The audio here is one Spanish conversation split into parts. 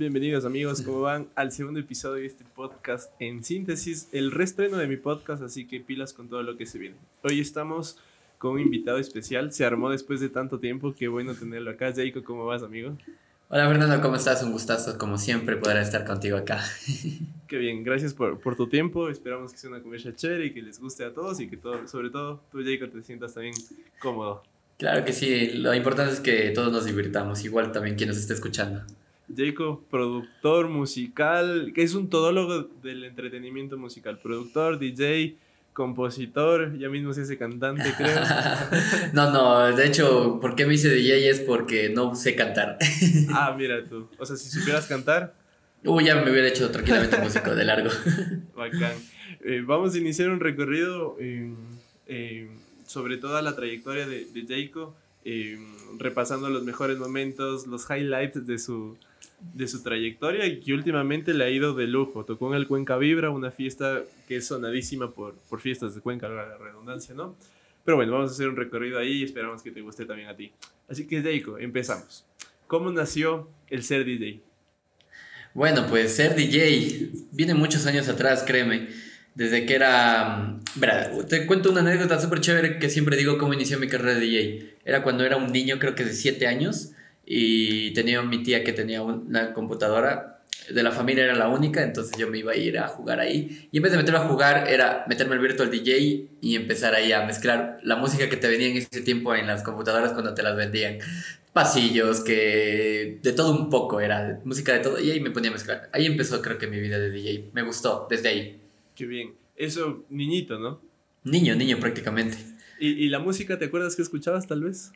Bienvenidos amigos, ¿cómo van? Al segundo episodio de este podcast en síntesis, el reestreno de mi podcast, así que pilas con todo lo que se viene. Hoy estamos con un invitado especial, se armó después de tanto tiempo, qué bueno tenerlo acá. Jacob, ¿cómo vas amigo? Hola Fernando, ¿cómo estás? Un gustazo, como siempre, poder estar contigo acá. Qué bien, gracias por, por tu tiempo, esperamos que sea una conversa chévere y que les guste a todos y que todo, sobre todo tú Jacob te sientas también cómodo. Claro que sí, lo importante es que todos nos divirtamos, igual también quien nos esté escuchando. Jacob, productor musical, que es un todólogo del entretenimiento musical, productor, DJ, compositor, ya mismo se hace cantante, creo. no, no, de hecho, ¿por qué me hice DJ? Es porque no sé cantar. ah, mira tú, o sea, si supieras cantar... Uy, ya me hubiera hecho tranquilamente músico de largo. Bacán. Eh, vamos a iniciar un recorrido sobre toda la trayectoria de, de Jacob, repasando los mejores momentos, los highlights de su, de su trayectoria y que últimamente le ha ido de lujo. Tocó en el Cuenca Vibra, una fiesta que es sonadísima por, por fiestas de Cuenca, la redundancia, ¿no? Pero bueno, vamos a hacer un recorrido ahí y esperamos que te guste también a ti. Así que, Deiko, empezamos. ¿Cómo nació el ser DJ? Bueno, pues ser DJ viene muchos años atrás, créeme. Desde que era... te cuento una anécdota súper chévere que siempre digo cómo inició mi carrera de DJ. Era cuando era un niño, creo que de 7 años y tenía mi tía que tenía una computadora de la familia era la única, entonces yo me iba a ir a jugar ahí. Y en vez de meterme a jugar, era meterme al Virtual DJ y empezar ahí a mezclar la música que te venía en ese tiempo en las computadoras cuando te las vendían. Pasillos, que de todo un poco era, música de todo, y ahí me ponía a mezclar. Ahí empezó, creo que, mi vida de DJ. Me gustó, desde ahí. Qué bien. Eso, niñito, ¿no? Niño, niño, prácticamente. ¿Y, y la música, te acuerdas que escuchabas, tal vez?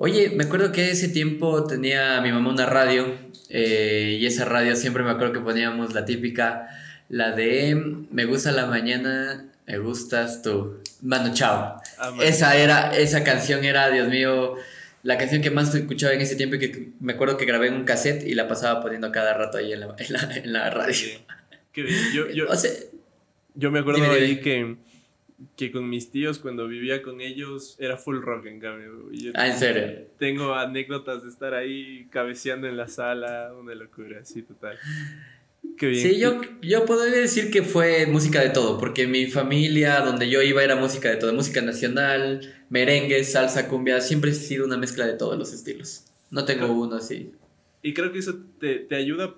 Oye, me acuerdo que ese tiempo tenía mi mamá una radio eh, y esa radio siempre me acuerdo que poníamos la típica, la de Me gusta la mañana, me gustas tú. Mano, chao. Ah, esa era, esa canción era, Dios mío, la canción que más escuchaba en ese tiempo y que me acuerdo que grabé en un cassette y la pasaba poniendo cada rato ahí en la, en la, radio. Qué bien. Yo, yo, yo me acuerdo de ahí que que con mis tíos cuando vivía con ellos era full rock en cambio. ah, ¿en serio? Tengo anécdotas de estar ahí cabeceando en la sala, una locura, sí, total. Qué bien. Sí, yo, yo podría decir que fue música de todo, porque mi familia, donde yo iba, era música de todo, música nacional, merengue, salsa, cumbia, siempre he sido una mezcla de todos los estilos. No tengo uno así. Y creo que eso te, te ayuda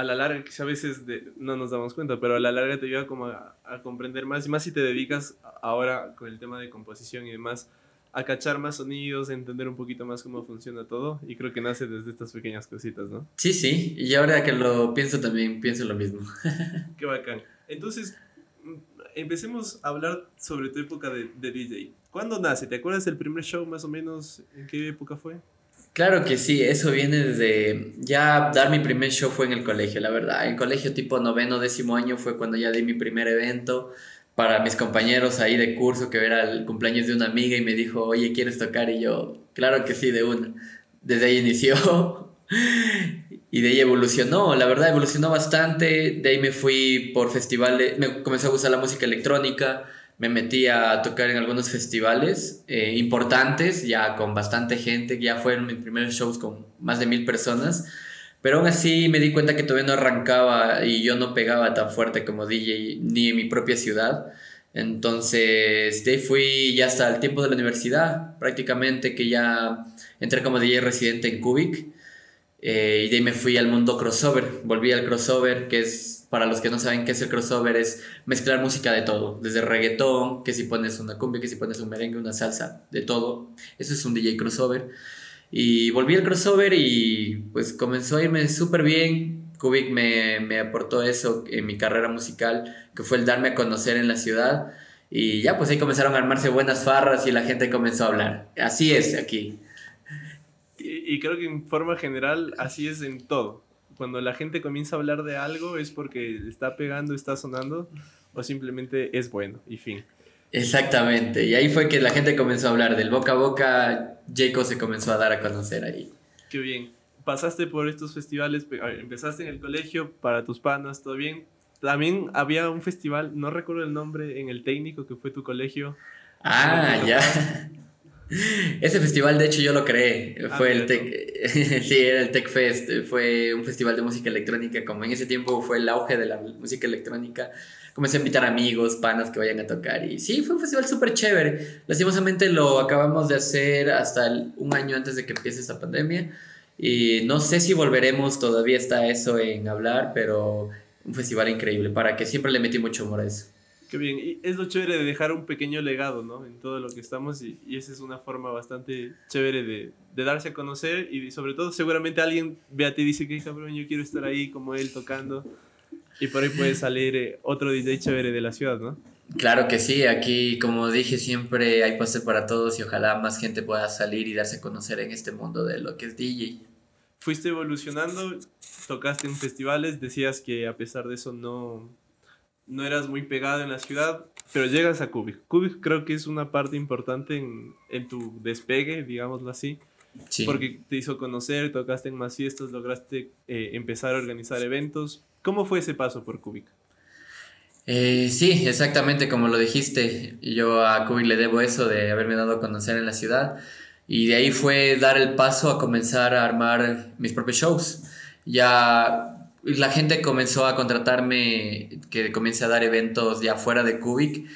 a la larga, que a veces no nos damos cuenta, pero a la larga te ayuda como a, comprender más, y más si te dedicas ahora con el tema de composición y demás, a cachar más sonidos, a entender un poquito más cómo funciona todo, y creo que nace desde estas pequeñas cositas, ¿no? Sí, sí, y ahora que lo pienso también, pienso lo mismo. Qué bacán. Entonces, empecemos a hablar sobre tu época de, de DJ. ¿Cuándo nace? ¿Te acuerdas del primer show más o menos? ¿En qué época fue? Claro que sí, eso viene desde ya dar mi primer show fue en el colegio, la verdad. En colegio tipo noveno, décimo año fue cuando ya di mi primer evento para mis compañeros ahí de curso que era el cumpleaños de una amiga y me dijo, oye, ¿quieres tocar? Y yo, claro que sí, de una. Desde ahí inició y de ahí evolucionó, la verdad evolucionó bastante. De ahí me fui por festivales, me comencé a gustar la música electrónica me metí a tocar en algunos festivales eh, importantes, ya con bastante gente, ya fueron mis primeros shows con más de mil personas, pero aún así me di cuenta que todavía no arrancaba y yo no pegaba tan fuerte como DJ ni en mi propia ciudad. Entonces, de ahí fui ya hasta el tiempo de la universidad, prácticamente que ya entré como DJ residente en Cubic. Eh, y de ahí me fui al mundo crossover, volví al crossover, que es para los que no saben qué es el crossover, es mezclar música de todo, desde reggaetón, que si pones una cumbia, que si pones un merengue, una salsa, de todo. Eso es un DJ crossover. Y volví al crossover y pues comenzó a irme súper bien. Kubik me, aportó eso en mi carrera musical, que fue el darme a conocer en la ciudad. Y ya pues ahí comenzaron a armarse buenas farras y la gente comenzó a hablar. Así es aquí. Y creo que en forma general así es en todo cuando la gente comienza a hablar de algo es porque está pegando, está sonando o simplemente es bueno y fin. Exactamente, y ahí fue que la gente comenzó a hablar del boca a boca, Jacob se comenzó a dar a conocer ahí. Qué bien. Pasaste por estos festivales, empezaste en el colegio para tus panas, todo bien. También había un festival, no recuerdo el nombre, en el técnico que fue tu colegio. Ah, ya. Ese festival, de hecho, yo lo creé. Ah, Fue el Tech. sí, era el Tech Fest. Fue un festival de música electrónica. Como en ese tiempo fue el auge de la música electrónica. Comencé a invitar amigos, panas que vayan a tocar. Y sí, fue un festival súper chévere. Lastimosamente lo acabamos de hacer hasta el- un año antes de que empiece esta pandemia. Y no sé si volveremos, todavía está eso en hablar, pero un festival increíble. Para que siempre le metí mucho amor a eso. Qué bien. Y es lo chévere de dejar un pequeño legado, ¿no? En todo lo que estamos y, y esa es una forma bastante chévere de, de darse a conocer y sobre todo seguramente alguien ve a ti y dice que cabrón, yo quiero estar ahí como él tocando y por ahí puede salir eh, otro DJ chévere de la ciudad, ¿no? Claro que sí, aquí como dije siempre hay pastel para todos y ojalá más gente pueda salir y darse a conocer en este mundo de lo que es DJ. Fuiste evolucionando, tocaste en festivales, decías que a pesar de eso no, no eras muy pegado en la ciudad, pero llegas a Cubic. Cubic creo que es una parte importante en, en tu despegue, digámoslo así. Sí. porque te hizo conocer, tocaste en más fiestas, lograste eh, empezar a organizar eventos. ¿Cómo fue ese paso por Cubic? Eh, sí, exactamente como lo dijiste. Yo a Kubi le debo eso de haberme dado a conocer en la ciudad. Y de ahí fue dar el paso a comenzar a armar mis propios shows. Ya la gente comenzó a contratarme, que comience a dar eventos ya fuera de Cubic.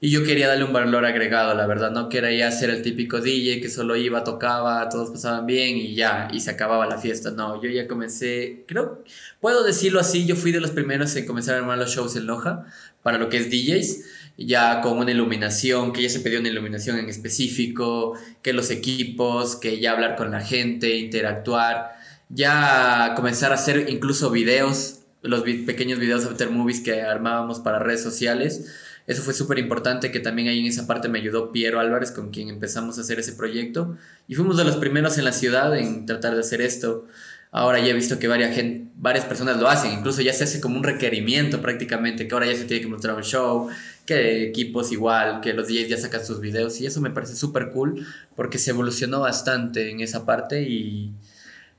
Y yo quería darle un valor agregado, la verdad. No quería ser el típico DJ que solo iba, tocaba, todos pasaban bien y ya, y se acababa la fiesta. No, yo ya comencé, creo, puedo decirlo así, yo fui de los primeros en comenzar a armar los shows en Loja para lo que es DJs, ya con una iluminación, que ya se pidió una iluminación en específico, que los equipos, que ya hablar con la gente, interactuar, ya comenzar a hacer incluso videos, los vi- pequeños videos after movies que armábamos para redes sociales. Eso fue súper importante, que también ahí en esa parte me ayudó Piero Álvarez, con quien empezamos a hacer ese proyecto. Y fuimos de los primeros en la ciudad en tratar de hacer esto. Ahora ya he visto que varias, gen- varias personas lo hacen, incluso ya se hace como un requerimiento prácticamente, que ahora ya se tiene que mostrar un show, que equipos igual, que los DJs ya sacan sus videos y eso me parece súper cool porque se evolucionó bastante en esa parte y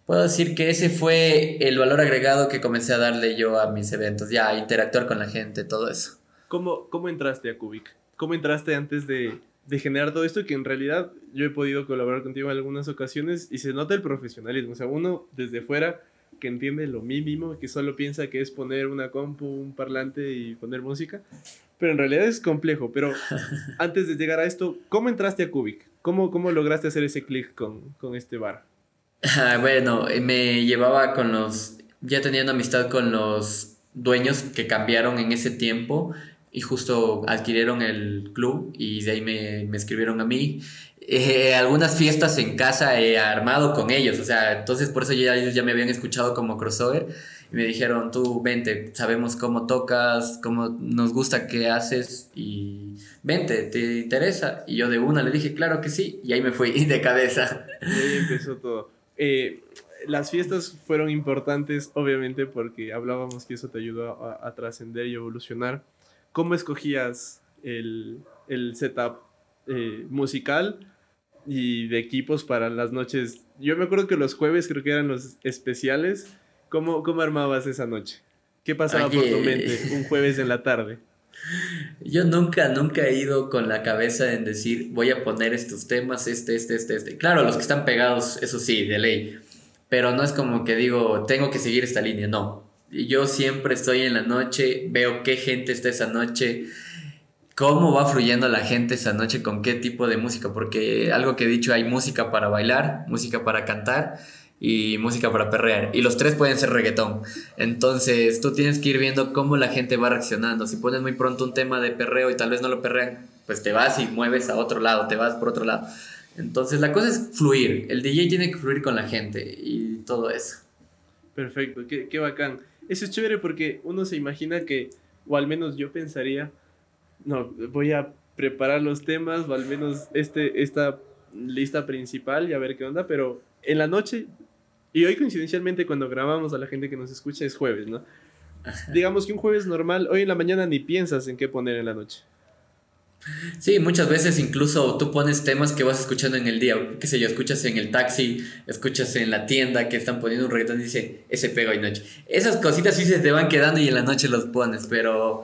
puedo decir que ese fue el valor agregado que comencé a darle yo a mis eventos, ya interactuar con la gente, todo eso. ¿Cómo, cómo entraste a Cubic? ¿Cómo entraste antes de, de generar todo esto? Que en realidad yo he podido colaborar contigo en algunas ocasiones y se nota el profesionalismo. O sea, uno desde fuera que entiende lo mínimo, que solo piensa que es poner una compu, un parlante y poner música. Pero en realidad es complejo. Pero antes de llegar a esto, ¿cómo entraste a Cubic? ¿Cómo, cómo lograste hacer ese clic con, con este bar? Bueno, eh, me llevaba con los, ya una amistad con los dueños que cambiaron en ese tiempo y justo adquirieron el club y de ahí me, me escribieron a mí. Eh, algunas fiestas en casa he armado con ellos, o sea, entonces por eso ya ellos ya me habían escuchado como crossover y me dijeron, tú vente, sabemos cómo tocas, cómo nos gusta qué haces y vente, ¿te interesa? Y yo de una le dije, claro que sí, y ahí me fui de cabeza. Y ahí empezó todo. Eh, las fiestas fueron importantes, obviamente, porque hablábamos que eso te ayudó a, a trascender y evolucionar. ¿Cómo escogías el, el setup eh, musical y de equipos para las noches? Yo me acuerdo que los jueves creo que eran los especiales. ¿Cómo, cómo armabas esa noche? ¿Qué pasaba por tu mente un jueves en la tarde? Yo nunca, nunca he ido con la cabeza en decir, voy a poner estos temas, este, este, este, este. Claro, los que están pegados, eso sí, de ley. Pero no es como que digo, tengo que seguir esta línea, no. Yo siempre estoy en la noche, veo qué gente está esa noche, cómo va fluyendo la gente esa noche, con qué tipo de música, porque algo que he dicho, hay música para bailar, música para cantar y música para perrear. Y los tres pueden ser reggaetón. Entonces tú tienes que ir viendo cómo la gente va reaccionando. Si pones muy pronto un tema de perreo y tal vez no lo perrean, pues te vas y mueves a otro lado, te vas por otro lado. Entonces la cosa es fluir. El DJ tiene que fluir con la gente y todo eso. Perfecto, qué, qué bacán. Eso es chévere porque uno se imagina que, o al menos yo pensaría, no, voy a preparar los temas, o al menos este, esta lista principal y a ver qué onda, pero en la noche, y hoy coincidencialmente cuando grabamos a la gente que nos escucha es jueves, ¿no? Digamos que un jueves normal, hoy en la mañana ni piensas en qué poner en la noche. Sí, muchas veces incluso tú pones temas que vas escuchando en el día, qué sé yo, escuchas en el taxi, escuchas en la tienda que están poniendo un reggaetón y dice, ese pega hoy noche. Esas cositas sí se te van quedando y en la noche los pones, pero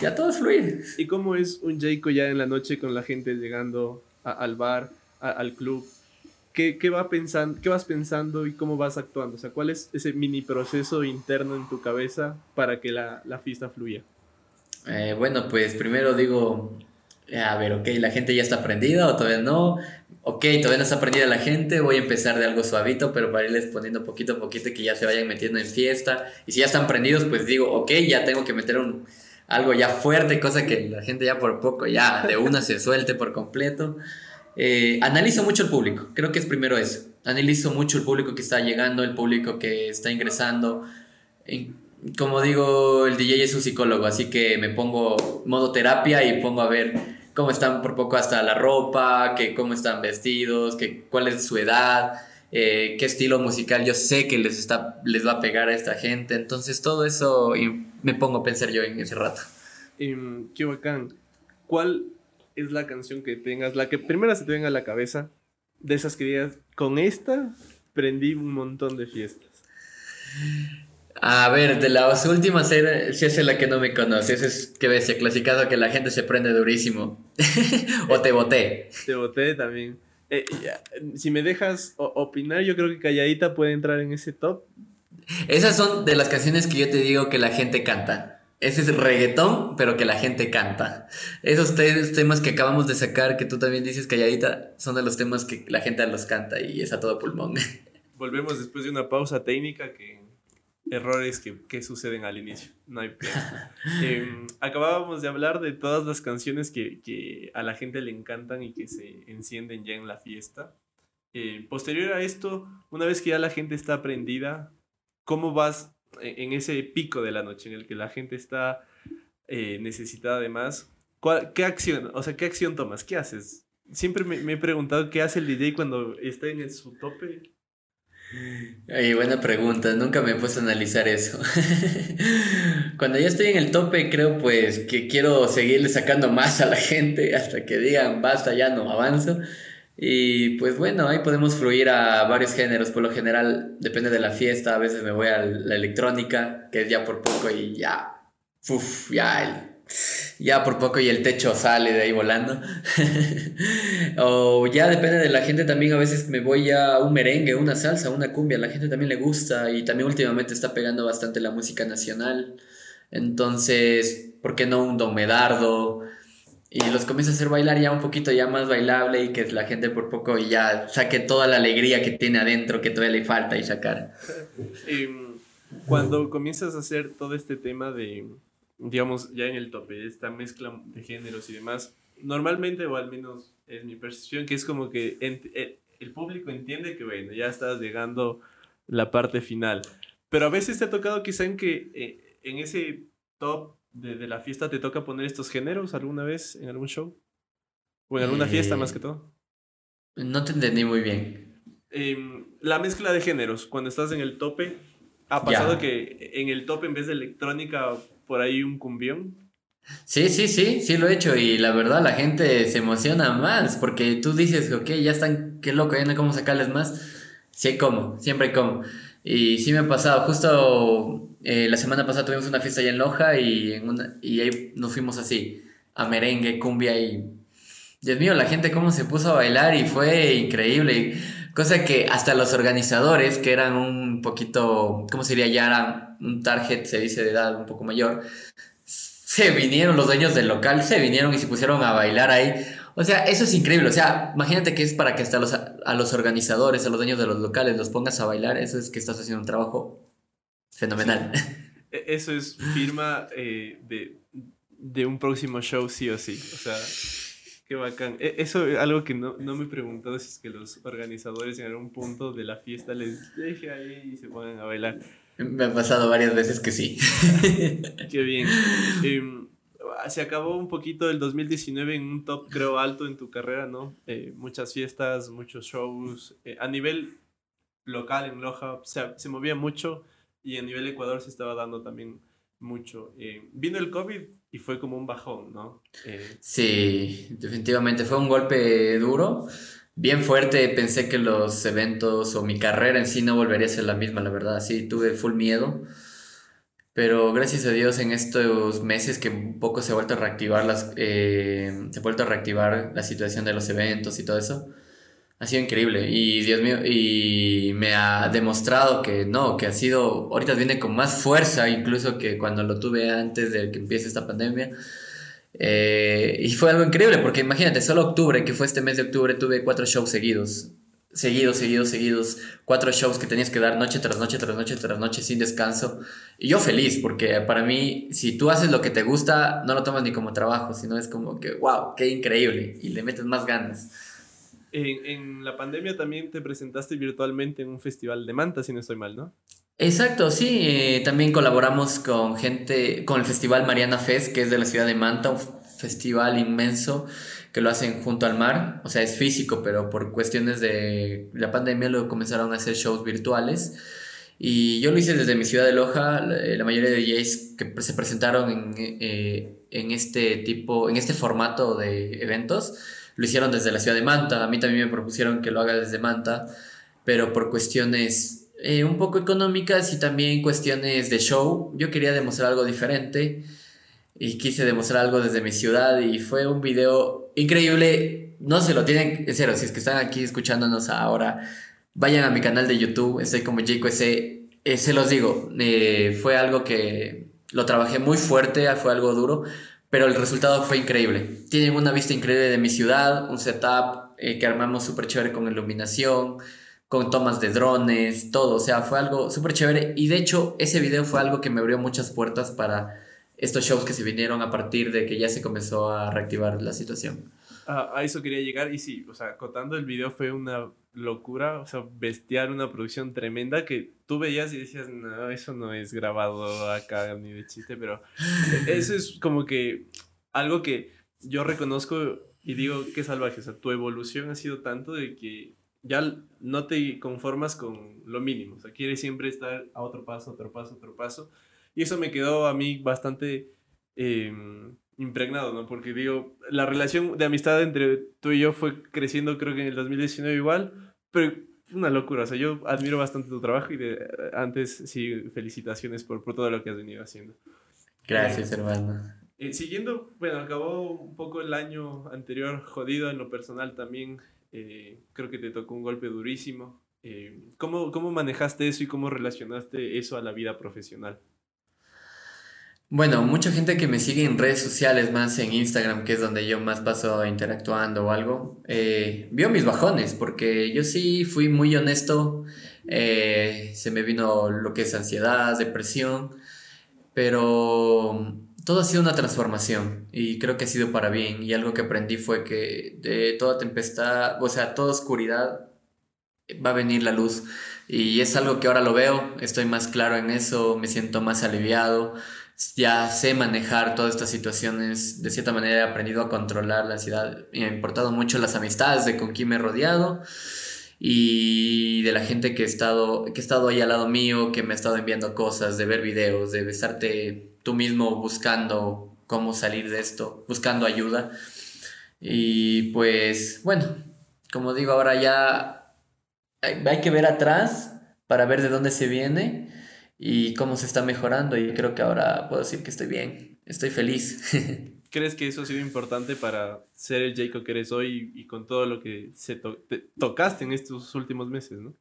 ya todo es fluir. ¿Y cómo es un Jayco ya en la noche con la gente llegando a- al bar? al club, ¿qué, qué, va pensando, ¿qué vas pensando y cómo vas actuando? O sea, ¿cuál es ese mini proceso interno en tu cabeza para que la, la fiesta fluya? Eh, bueno, pues primero digo, a ver, ok, la gente ya está aprendida o todavía no. Ok, todavía no está aprendida la gente, voy a empezar de algo suavito, pero para irles poniendo poquito a poquito que ya se vayan metiendo en fiesta. Y si ya están prendidos, pues digo, ok, ya tengo que meter un, algo ya fuerte, cosa que la gente ya por poco, ya de una se suelte por completo. Eh, analizo mucho el público, creo que es primero eso. Analizo mucho el público que está llegando, el público que está ingresando. Como digo, el DJ es un psicólogo, así que me pongo modo terapia y pongo a ver cómo están por poco hasta la ropa, que cómo están vestidos, que cuál es su edad, eh, qué estilo musical yo sé que les, está, les va a pegar a esta gente. Entonces todo eso y me pongo a pensar yo en ese rato. Um, qué bacán. ¿Cuál es la canción que tengas, la que primero se te venga a la cabeza, de esas que digas, con esta prendí un montón de fiestas? A ver, de las últimas, si es la que no me conoces, es que ves, clasicado que la gente se prende durísimo. o te voté. Te voté también. Eh, si me dejas opinar, yo creo que Calladita puede entrar en ese top. Esas son de las canciones que yo te digo que la gente canta. Ese es reggaetón, pero que la gente canta. Esos temas que acabamos de sacar, que tú también dices calladita, son de los temas que la gente los canta y es a todo pulmón. Volvemos después de una pausa técnica que errores que, que, suceden al inicio. No hay eh, acabábamos de hablar de todas las canciones que, que, a la gente le encantan y que se encienden ya en la fiesta. Eh, posterior a esto, una vez que ya la gente está aprendida, ¿cómo vas en, ese pico de la noche en el que la gente está eh, necesitada de más? ¿Qué acción, o sea, qué acción tomas? ¿Qué haces? Siempre me, he preguntado qué hace el DJ cuando está en su tope Ay, buena pregunta, nunca me he puesto a analizar eso. Cuando ya estoy en el tope, creo pues que quiero seguirle sacando más a la gente hasta que digan basta, ya no avanzo. Y pues bueno, ahí podemos fluir a varios géneros. Por lo general, depende de la fiesta. A veces me voy a la electrónica, que es ya por poco y ya. Uf, ya ya por poco y el techo sale de ahí volando. o ya depende de la gente también, a veces me voy a un merengue, una salsa, una cumbia, la gente también le gusta y también últimamente está pegando bastante la música nacional. Entonces, ¿por qué no un domedardo? Y los comienza a hacer bailar ya un poquito ya más bailable y que la gente por poco ya saque toda la alegría que tiene adentro que todavía le falta y sacar. Em, cuando comienzas a hacer todo este tema de digamos, ya en el tope, esta mezcla de géneros y demás, normalmente, o al menos es mi percepción, que es como que eh, el, público entiende que, bueno, ya estás llegando la parte final. Pero a veces te ha tocado quizá en que eh, en ese top de, de, la fiesta te toca poner estos géneros alguna vez en algún show. O en alguna fiesta más que todo. No te entendí muy bien. Em, la mezcla de géneros, cuando estás en el tope, ha pasado que en el tope en vez de electrónica por ahí un cumbión? Sí, sí, sí, sí lo he hecho y la verdad la gente se emociona más porque tú dices, ok, ya están, qué loco, ya no hay cómo sacarles más. Sí, como, siempre como. Y sí me ha pasado, justo eh, la semana pasada tuvimos una fiesta allá en Loja y, en una, y ahí nos fuimos así, a merengue, cumbia y... Dios mío, la gente cómo se puso a bailar y fue increíble. Cosa que hasta los organizadores, que eran un poquito, ¿cómo sería? Ya un target, se dice, de edad un poco mayor, se vinieron, los dueños del local se vinieron y se pusieron a bailar ahí. O sea, eso es increíble. O sea, imagínate que es para que hasta los, a los organizadores, a los dueños de los locales, los pongas a bailar. Eso es que estás haciendo un trabajo fenomenal. E, eso es firma eh, de, de un próximo show, sí o sí. O sea, Qué bacán. E, eso es algo que no, no me he preguntado si es que los organizadores en algún punto de la fiesta les deje ahí y se pongan a bailar. Me ha pasado varias veces que sí. Qué bien. Em, se acabó un poquito el 2019 en un top, creo, alto en tu carrera, ¿no? Eh, muchas fiestas, muchos shows. Eh, a nivel local en Loja se, se movía mucho y a nivel Ecuador se estaba dando también mucho. Eh, vino el COVID y fue como un bajón, ¿no? Eh, sí, definitivamente fue un golpe duro, bien fuerte. Pensé que los eventos o mi carrera en sí no volvería a ser la misma, la verdad. Sí, tuve full miedo. Pero gracias a Dios en estos meses que un poco se ha vuelto a reactivar las, eh, se ha vuelto a reactivar la situación de los eventos y todo eso. Ha sido increíble y Dios mío, y me ha demostrado que no, que ha sido, ahorita viene con más fuerza incluso que cuando lo tuve antes de que empiece esta pandemia. Eh, y fue algo increíble porque imagínate, solo octubre, que fue este mes de octubre, tuve cuatro shows seguidos. Seguidos, seguidos, seguidos. Cuatro shows que tenías que dar noche tras noche, tras noche, tras noche, sin descanso. Y yo feliz, porque para mí, si tú haces lo que te gusta, no lo tomas ni como trabajo, sino es como que, wow, qué increíble. Y le metes más ganas. En, en la pandemia también te presentaste virtualmente en un festival de Manta, si no estoy mal, ¿no? Exacto, sí. eh, también colaboramos con gente, con el Festival Mariana Fest, que es de la ciudad de Manta, un festival inmenso que lo hacen junto al mar. O sea, es físico, pero por cuestiones de la pandemia lo comenzaron a hacer shows virtuales. Y yo lo hice desde mi ciudad de Loja. La, la mayoría de DJs que se presentaron en, eh, en este tipo, en este formato de eventos, lo hicieron desde la ciudad de Manta. A mí también me propusieron que lo haga desde Manta, pero por cuestiones eh, un poco económicas y también cuestiones de show. Yo quería demostrar algo diferente y quise demostrar algo desde mi ciudad y fue un video increíble. No se lo tienen, en serio, si es que están aquí escuchándonos ahora, vayan a mi canal de YouTube, estoy como JQC. Eh, se los digo, eh, fue algo que lo trabajé muy fuerte, fue algo duro, pero el resultado fue increíble. Tienen una vista increíble de mi ciudad, un setup eh, que armamos súper chévere con iluminación, con tomas de drones, todo. O sea, fue algo súper chévere. Y de hecho, ese video fue algo que me abrió muchas puertas para estos shows que se vinieron a partir de que ya se comenzó a reactivar la situación. A, eso quería llegar y sí, o sea, contando el video fue una locura, o sea, bestial, una producción tremenda que tú veías y decías, no, eso no es grabado acá ni de chiste, pero eso es como que algo que yo reconozco y digo, qué salvaje, o sea, tu evolución ha sido tanto de que ya no te conformas con lo mínimo, o sea, quieres siempre estar a otro paso, otro paso, otro paso, y eso me quedó a mí bastante... Eh, impregnado, ¿no? Porque digo, la relación de amistad entre tú y yo fue creciendo creo que en el 2019 igual, pero una locura, o sea, yo admiro bastante tu trabajo y de, antes sí, felicitaciones por, por todo lo que has venido haciendo. Gracias, hermano. Eh, siguiendo, bueno, acabó un poco el año anterior jodido en lo personal también, eh, creo que te tocó un golpe durísimo. Eh, ¿cómo, ¿Cómo manejaste eso y cómo relacionaste eso a la vida profesional? Bueno, mucha gente que me sigue en redes sociales, más en Instagram, que es donde yo más paso interactuando o algo, eh, vio mis bajones, porque yo sí fui muy honesto, eh, se me vino lo que es ansiedad, depresión, pero todo ha sido una transformación y creo que ha sido para bien. Y algo que aprendí fue que de toda tempestad, o sea, toda oscuridad va a venir la luz. Y es algo que ahora lo veo, estoy más claro en eso, me siento más aliviado ya sé manejar todas estas situaciones, de cierta manera he aprendido a controlar la ansiedad, me ha importado mucho las amistades de con quién me he rodeado y de la gente que he estado, que he estado ahí al lado mío, que me ha estado enviando cosas, de ver videos, de estarte tú mismo buscando cómo salir de esto, buscando ayuda. Y pues bueno, como digo, ahora ya hay, hay que ver atrás para ver de dónde se viene y cómo se está mejorando y creo que ahora puedo decir que estoy bien, estoy feliz. ¿Crees que eso ha sido importante para ser el Jacob que eres hoy y con todo lo que se to te tocaste en estos últimos meses, no?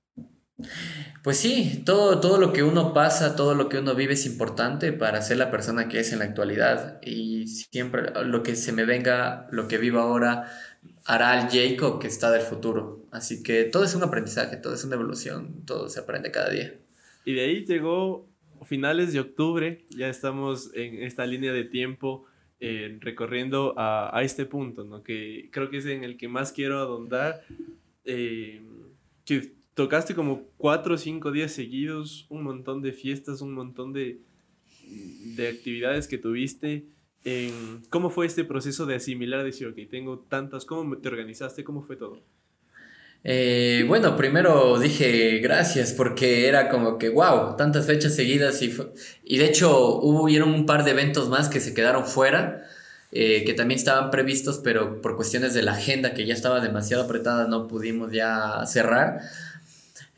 Pues sí, todo, todo lo que uno pasa, todo lo que uno vive es importante para ser la persona que es en la actualidad y siempre lo que se me venga, lo que vivo ahora, hará al Jacob que está del futuro. Así que todo es un aprendizaje, todo es una evolución, todo se aprende cada día. Y de ahí llegó finales de octubre, ya estamos en esta línea de tiempo eh, recorriendo a, a, este punto, ¿no? que creo que es en el que más quiero adondar. Eh, que tocaste como cuatro o cinco días seguidos, un montón de fiestas, un montón de, de actividades que tuviste. Eh, ¿Cómo fue este proceso de asimilar, decir, ok, tengo tantas, ¿cómo te organizaste? ¿Cómo fue todo? Eh, bueno, primero dije gracias porque era como que, wow, tantas fechas seguidas y, de hecho hubieron un par de eventos más que se quedaron fuera, eh, que también estaban previstos, pero por cuestiones de la agenda que ya estaba demasiado apretada no pudimos ya cerrar.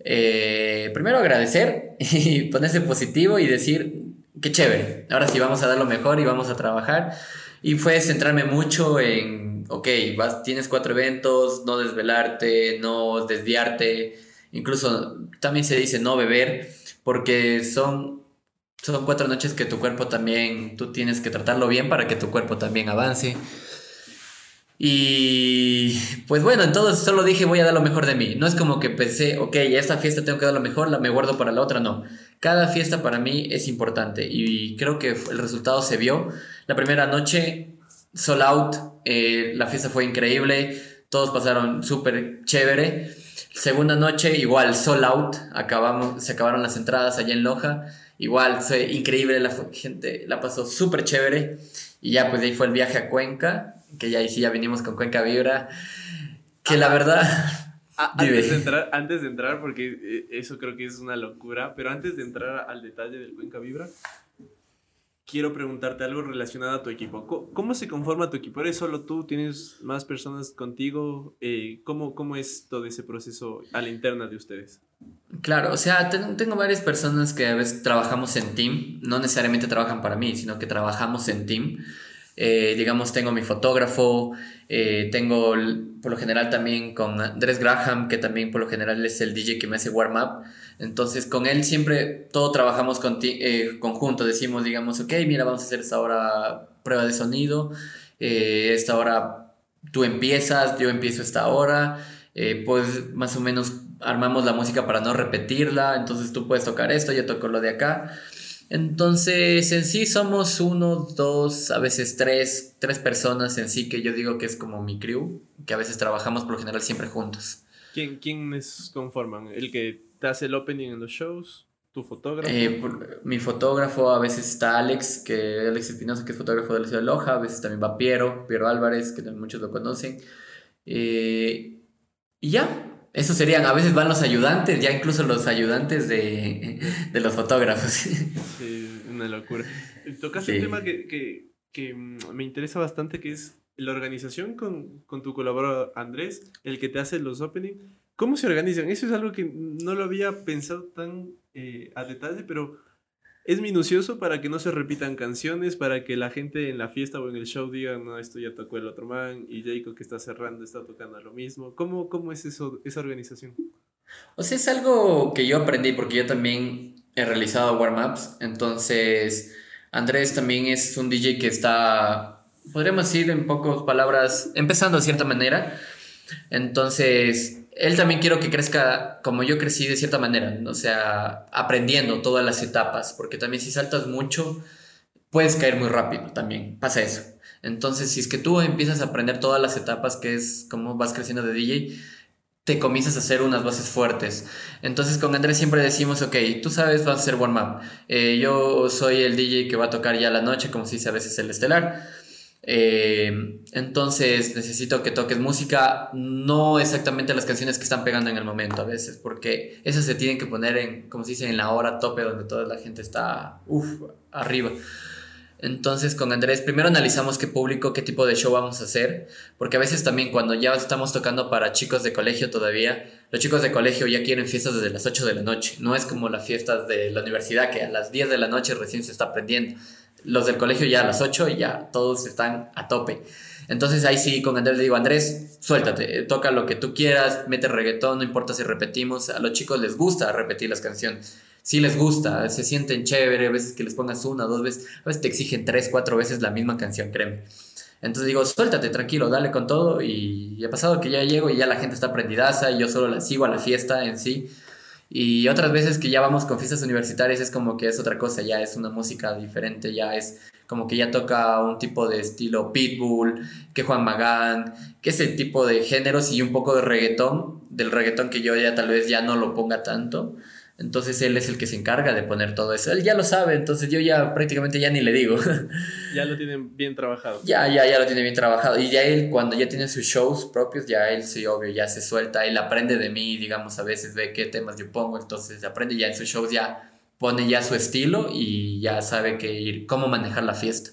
Eh, primero agradecer y ponerse positivo y decir, qué chévere, ahora sí vamos a dar lo mejor y vamos a trabajar. Y fue centrarme mucho en, ok, vas, tienes cuatro eventos, no desvelarte, no desviarte, incluso también se dice no beber, porque son, son cuatro noches que tu cuerpo también, tú tienes que tratarlo bien para que tu cuerpo también avance. Y pues bueno, entonces solo dije voy a dar lo mejor de mí. No es como que pensé, ok, esta fiesta tengo que dar lo mejor, la me guardo para la otra, no. Cada fiesta para mí es importante y creo que el resultado se vio. La primera noche, sold out, eh, la fiesta fue increíble, todos pasaron súper chévere. Segunda noche, igual, sold out, acabamos, se acabaron las entradas allá en Loja. Igual, fue increíble, la gente la pasó súper chévere. Y ya, pues ahí fue el viaje a Cuenca que ya ahí sí ya vinimos con Cuenca Vibra, que la verdad... antes, de entrar, antes de entrar, porque eh, eso creo que es una locura, pero antes de entrar al detalle del Cuenca Vibra, quiero preguntarte algo relacionado a tu equipo. ¿Cómo, se conforma tu equipo? ¿Eres solo tú? ¿Tienes más personas contigo? Eh, ¿cómo, ¿Cómo es todo ese proceso a la interna de ustedes? Claro, o sea, tengo varias personas que a veces trabajamos en team, no necesariamente trabajan para mí, sino que trabajamos en team. Eh, digamos, tengo mi fotógrafo, eh, tengo por lo general también con Andrés Graham, que también por lo general es el DJ que me hace warm-up. Entonces, con él siempre todo trabajamos con eh, conjunto. Decimos, digamos, ok, mira, vamos a hacer esta hora prueba de sonido, esta hora tú empiezas, yo empiezo esta hora, pues más o menos armamos la música para no repetirla, entonces tú puedes tocar esto, yo toco lo de acá. Entonces, en sí somos uno, dos, a veces tres, tres personas en sí que yo digo que es como mi crew, que a veces trabajamos por lo general siempre juntos. ¿Quién, ¿Quiénes conforman? ¿El que te hace el opening en los shows? ¿Tu fotógrafo? Eh, mi fotógrafo, a veces está Alex, que Alex Espinosa, que es fotógrafo de la ciudad de Loja, a veces también va Piero, Piero Álvarez, que muchos lo conocen. Eh, y ya, eso serían, a veces van los ayudantes, ya incluso los ayudantes de, de los fotógrafos. Sí, una locura. Tocaste un tema que, que, que, mm, me interesa bastante, que es la organización con, con tu colaborador Andrés, el que te hace los openings. ¿Cómo se organizan? Eso es algo que no lo había pensado tan eh, a detalle, pero es minucioso para que no se repitan canciones, para que la gente en la fiesta o en el show diga, no, esto ya tocó el otro man y Jacob que está cerrando está tocando lo mismo. ¿Cómo, cómo es eso, esa organización? O sea, es algo que yo aprendí porque yo también he realizado warm-ups, entonces Andrés también es un DJ que está, podríamos decir en pocas palabras, empezando de cierta manera. Entonces, él también quiero que crezca como yo crecí de cierta manera, o sea, aprendiendo todas las etapas, porque también si saltas mucho, puedes caer muy rápido también, pasa eso. Entonces, si es que tú empiezas a aprender todas las etapas, que es como vas creciendo de DJ, te comienzas a hacer unas bases fuertes. Entonces con Andrés siempre decimos, ok, tú sabes, vas a hacer warm-up. Eh, yo soy el DJ que va a tocar ya la noche, como se dice a veces el estelar. Eh, entonces necesito que toques música, no exactamente las canciones que están pegando en el momento a veces, porque esas se tienen que poner en, como se dice, en la hora tope donde toda la gente está, uff, arriba. Entonces con Andrés primero analizamos qué público, qué tipo de show vamos a hacer, porque a veces también cuando ya estamos tocando para chicos de colegio todavía, los chicos de colegio ya quieren fiestas desde las 8 de la noche, no es como las fiestas de la universidad que a las 10 de la noche recién se está aprendiendo los del colegio ya a las 8 y ya todos están a tope. Entonces ahí sí, con Andrés le digo, Andrés, suéltate, toca lo que tú quieras, mete reggaetón, no importa si repetimos, a los chicos les gusta repetir las canciones. Sí les gusta, se sienten chévere, a veces que les pongas una dos veces, a veces te exigen tres, cuatro veces la misma canción, créeme. Entonces digo, suéltate, tranquilo, dale con todo y ha pasado que ya llego y ya la gente está prendidaza y yo solo la sigo a la fiesta en sí. Y otras veces que ya vamos con fiestas universitarias es como que es otra cosa, ya es una música diferente, ya es como que ya toca un tipo de estilo Pitbull, que Juan Magán, que ese tipo de géneros y un poco de reggaetón, del reggaetón que yo ya tal vez ya no lo ponga tanto. Entonces él es el que se encarga de poner todo eso. Él ya lo sabe, entonces yo ya prácticamente ya ni le digo. Ya lo tienen bien trabajado. Ya, ya, ya lo tiene bien trabajado. Y ya él, cuando ya tiene sus shows propios, ya él sí, obvio, ya se suelta. Él aprende de mí, digamos, a veces ve qué temas yo pongo, entonces aprende ya en sus shows, ya pone ya su estilo y ya sabe que ir, cómo manejar la fiesta.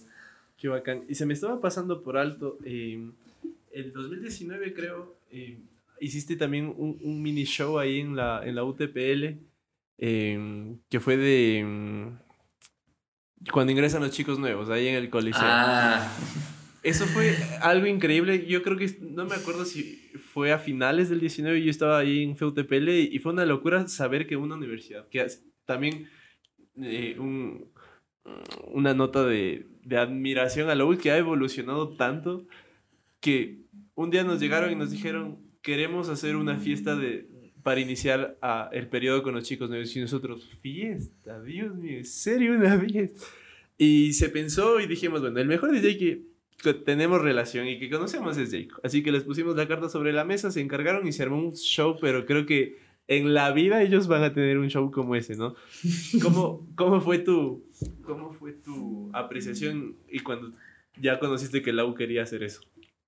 Qué bacán. Y se me estaba pasando por alto, eh, el 2019 creo, eh, hiciste también un, un, mini show ahí en la, en la UTPL Em, que fue de... Em, cuando ingresan los chicos nuevos, ahí en el coliseo. Ah. Eso fue algo increíble. Yo creo que no me acuerdo si fue a finales del 19. Yo estaba ahí en FEUTPL y fue una locura saber que una universidad, que también eh, un, una nota de, de admiración a la que ha evolucionado tanto que un día nos llegaron y nos dijeron queremos hacer una fiesta de, para iniciar el periodo con los chicos nuevos y nosotros, fiesta, Dios mío, ¿en serio una fiesta? Y se pensó y dijimos, bueno, el mejor DJ que tenemos relación y que conocemos es Jake. Así que les pusimos la carta sobre la mesa, se encargaron y se armó un show, pero creo que en la vida ellos van a tener un show como ese, ¿no? ¿Cómo, cómo, fue, tu, cómo fue tu apreciación y cuando ya conociste que Lau quería hacer eso?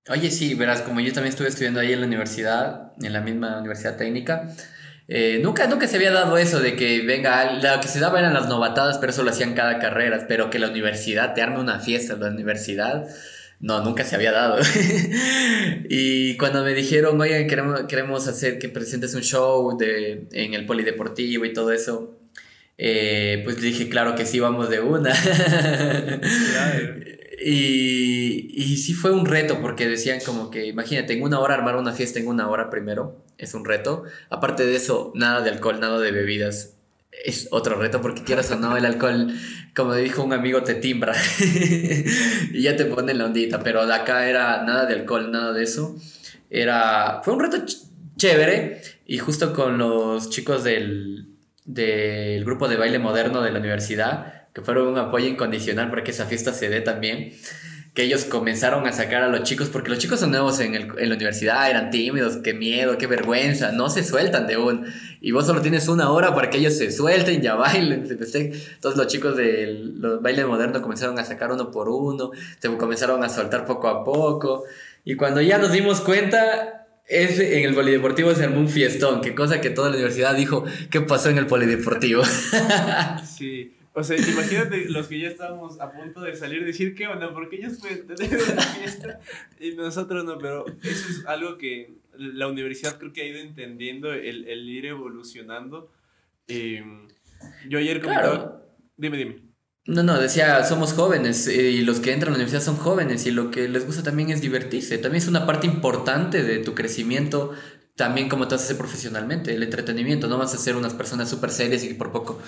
Oye, sí, verás, como yo también estuve estudiando ahí en la universidad, en la misma universidad técnica, eh, nunca, nunca se había dado eso de que venga, lo que se daba eran las novatadas, pero eso lo hacían cada carrera, pero que la universidad te arme una fiesta, la universidad, no, nunca se había dado. y cuando me dijeron, oigan, queremos, queremos hacer que presentes un show de, en el polideportivo y todo eso, eh, pues dije, claro que sí, vamos de una. Y, sí fue un reto porque decían como que, imagínate, en una hora armar una fiesta en una hora primero es un reto. Aparte de eso, nada de alcohol, nada de bebidas es otro reto porque quieras o no, el alcohol, como dijo un amigo, te timbra y ya te pone la ondita, pero de acá era nada de alcohol, nada de eso. Era, fue un reto chévere y justo con los chicos del, del grupo de baile moderno de la universidad, que fueron un apoyo incondicional para que esa fiesta se dé también. Que ellos comenzaron a sacar a los chicos, porque los chicos son nuevos en, el, en la universidad, eran tímidos, qué miedo, qué vergüenza, no se sueltan de un. Y vos solo tienes una hora para que ellos se suelten, ya bailen. Entonces los chicos del baile moderno comenzaron a sacar uno por uno, se comenzaron a soltar poco a poco. Y cuando ya nos dimos cuenta, es, en el polideportivo se armó un fiestón, que cosa que toda la universidad dijo, ¿qué pasó en el polideportivo? sí. O sea, imagínate los que ya estábamos a punto de salir, decir, ¿qué onda? Porque ellos pueden tener una fiesta y nosotros no, pero eso es algo que la universidad creo que ha ido entendiendo, el, el ir evolucionando. Em, yo ayer comentaba... Dime, dime. No, no, decía, somos jóvenes eh, y los que entran a la universidad son jóvenes y lo que les gusta también es divertirse. También es una parte importante de tu crecimiento, también como te haces profesionalmente, el entretenimiento. No vas a ser unas personas súper serias y por poco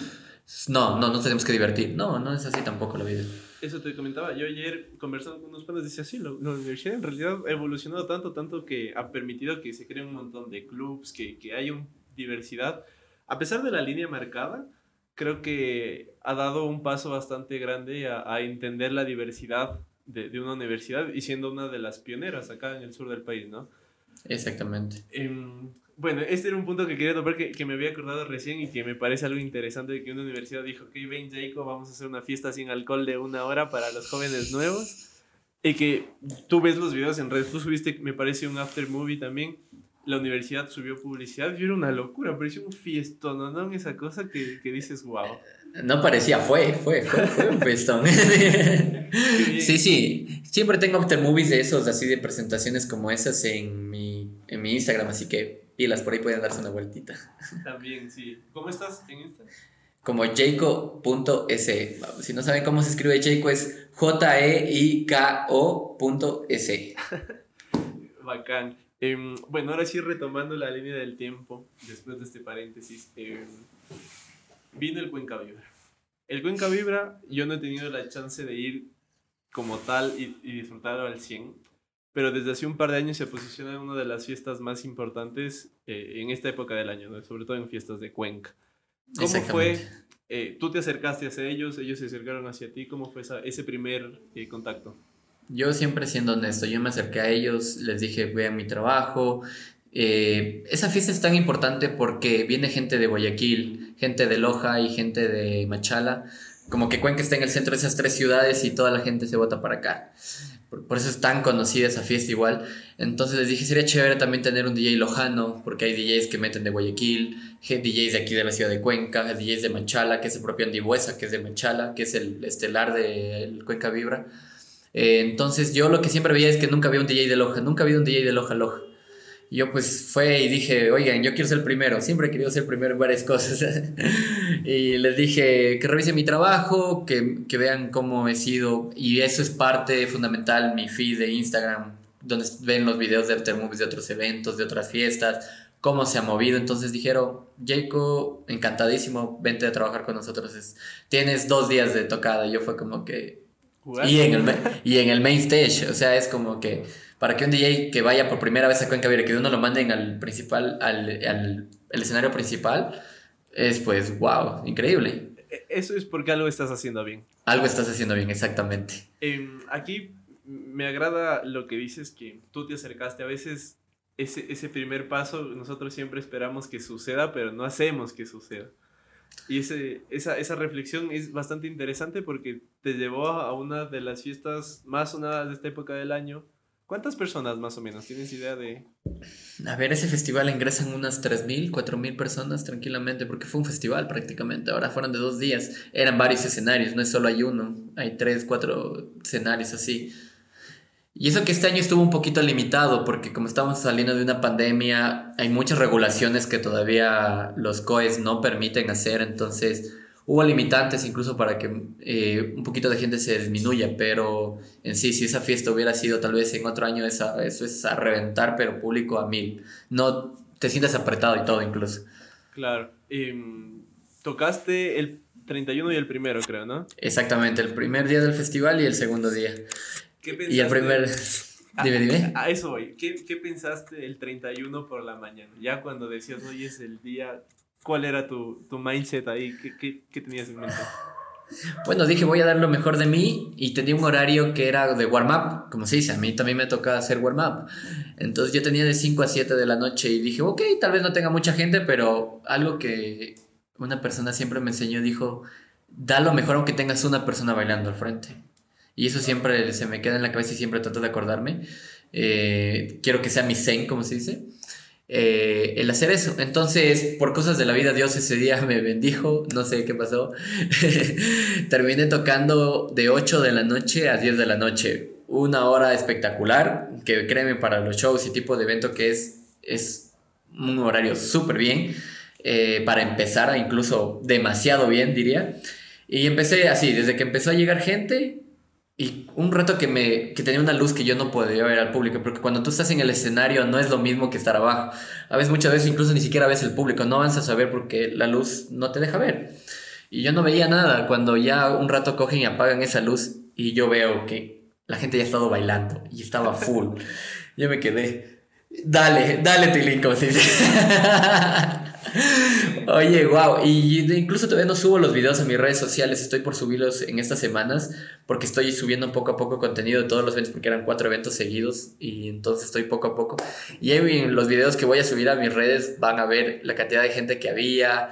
no, no, no tenemos que divertir. No, no es así tampoco la vida. Eso te comentaba. Yo ayer conversando con unos padres, decía, sí, la, universidad en realidad ha evolucionado tanto, tanto que ha permitido que se creen un montón de clubs, que, que hay una diversidad. A pesar de la línea marcada, creo que ha dado un paso bastante grande a, a entender la diversidad de, de, una universidad y siendo una de las pioneras acá en el sur del país, ¿no? Exactamente. Eh, bueno, este era un punto que quería tocar que, que, me había acordado recién y que me parece algo interesante de que una universidad dijo, ok, ven Jacob, vamos a hacer una fiesta sin alcohol de una hora para los jóvenes nuevos. Y que tú ves los videos en redes, tú subiste, me parece, un after movie también. La universidad subió publicidad y era una locura, pareció un fiestón, ¿no? Esa cosa que, que dices, wow. No parecía, fue, fue, fue, fue un fiestón. sí, sí, siempre tengo after movies de esos, así de presentaciones como esas en mi, en mi Instagram, así que las por ahí pueden darse una vueltita. También, sí. ¿Cómo estás en Insta? Como jaco.se. Si no saben cómo se escribe Jaco es J-E-I-K-O.s. Bacán. Em, bueno, ahora sí retomando la línea del tiempo, después de este paréntesis, em, vino el Cuenca Vibra. El Cuenca Vibra, yo no he tenido la chance de ir como tal y, y disfrutarlo al 100, pero desde hace un par de años se posiciona en una de las fiestas más importantes eh, en esta época del año, sobre todo en fiestas de Cuenca. ¿Cómo fue? Eh, ¿Tú te acercaste hacia ellos? ¿Ellos se acercaron hacia ti? ¿Cómo fue ese primer eh, contacto? Yo siempre siendo honesto, yo me acerqué a ellos, les dije, vean mi trabajo. esa fiesta es tan importante porque viene gente de Guayaquil, gente de Loja y gente de Machala. Como que Cuenca está en el centro de esas tres ciudades y toda la gente se vota para acá. Por, eso es tan conocida esa fiesta igual. Entonces les dije, sería chévere también tener un DJ lojano, porque hay DJs que meten de Guayaquil, DJs de aquí de la ciudad de Cuenca, DJs de Machala, que es el propio Andy Buesa, que es de Machala, que es el estelar de Cuenca Vibra. Eh, entonces yo lo que siempre veía es que nunca había un DJ de Loja, nunca había un DJ de Loja Loja. Yo pues fue y dije, oigan, yo quiero ser el primero, siempre he querido ser el primero en varias cosas. y les dije que revisen mi trabajo, que, que, vean cómo he sido. Y eso es parte fundamental, mi feed de Instagram, donde ven los videos de Aftermovies de otros eventos, de otras fiestas, cómo se ha movido. Entonces dijeron, Jacob, encantadísimo, vente a trabajar con nosotros. Es, tienes dos días de tocada. Y yo fue como que... Y en, el, y en el main stage, o sea, es como que para que un DJ que vaya por primera vez a Cuenca Viera, que uno lo manden al principal, al, al el escenario principal, es pues, wow, increíble. E, eso es porque algo estás haciendo bien. Algo estás haciendo bien, exactamente. Em, aquí me agrada lo que dices, que tú te acercaste a veces ese, ese primer paso nosotros siempre esperamos que suceda, pero no hacemos que suceda. Y ese, esa, esa reflexión es bastante interesante porque te llevó a una de las fiestas más sonadas de esta época del año. ¿Cuántas personas más o menos? ¿Tienes idea de...? A ver, ese festival ingresan unas 3.000, 4.000 personas tranquilamente, porque fue un festival prácticamente. Ahora fueron de dos días. Eran varios escenarios, no es solo hay uno. Hay tres, cuatro escenarios así. Y eso que este año estuvo un poquito limitado, porque como estamos saliendo de una pandemia, hay muchas regulaciones que todavía los COEs no permiten hacer, entonces hubo limitantes incluso para que eh, un poquito de gente se disminuya, pero en sí, si esa fiesta hubiera sido tal vez en otro año, esa, eso es a reventar, pero público a mil. No te sientes apretado y todo incluso. Claro. Em, tocaste el 31 y el primero, creo, ¿no? Exactamente, el primer día del festival y el segundo día. ¿Qué pensaste? Y el primer... Dime, dime. A, eso voy. ¿Qué, ¿Qué, pensaste el 31 por la mañana? Ya cuando decías, hoy es el día, ¿cuál era tu, tu mindset ahí? ¿Qué, ¿Qué, qué, tenías en mente? Bueno, dije, voy a dar lo mejor de mí y tenía un horario que era de warm-up, como se dice, a mí también me toca hacer warm-up. Entonces yo tenía de 5 a 7 de la noche y dije, ok, tal vez no tenga mucha gente, pero algo que una persona siempre me enseñó, dijo, da lo mejor aunque tengas una persona bailando al frente. Y eso siempre se me queda en la cabeza y siempre trato de acordarme. Eh, quiero que sea mi zen, como se dice. Eh, el hacer eso. Entonces, por cosas de la vida, Dios ese día me bendijo, no sé qué pasó. Terminé tocando de 8 de la noche a 10 de la noche. Una hora espectacular, que créeme para los shows y tipo de evento que es, es un horario súper bien. Eh, para empezar, incluso demasiado bien, diría. Y empecé así, desde que empezó a llegar gente, y un rato que me que tenía una luz que yo no podía ver al público, porque cuando tú estás en el escenario no es lo mismo que estar abajo. A veces, muchas veces incluso ni siquiera ves el público, no avanzas a ver porque la luz no te deja ver. Y yo no veía nada cuando ya un rato cogen y apagan esa luz y yo veo que la gente ya ha estado bailando y estaba full. yo me quedé, dale, dale Tilinko, sí. Oye, wow. Y incluso todavía no subo los videos a mis redes sociales. Estoy por subirlos en estas semanas porque estoy subiendo poco a poco contenido de todos los eventos porque eran cuatro eventos seguidos y entonces estoy poco a poco. Y en los videos que voy a subir a mis redes van a ver la cantidad de gente que había.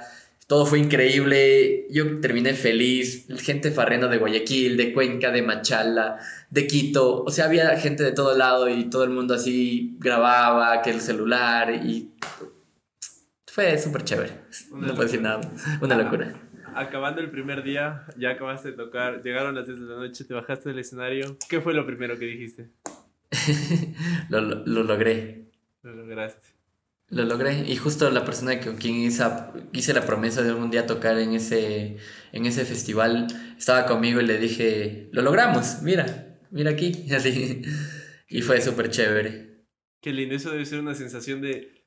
Todo fue increíble. Yo terminé feliz. Gente farrena de Guayaquil, de Cuenca, de Machala, de Quito. O sea, había gente de todo lado y todo el mundo así grababa, que el celular y fue súper chévere. no puedo decir nada. Una locura. Acabando el primer día, ya acabaste de tocar, llegaron las 10 de la noche, te bajaste del escenario. ¿Qué fue lo primero que dijiste? lo, lo, logré. Lo lograste. Lo logré. Y justo la persona con quien hice, hice la promesa de algún día tocar en ese, en ese festival estaba conmigo y le dije, lo logramos, mira, mira aquí. Y fue súper chévere. Qué lindo, eso debe ser una sensación de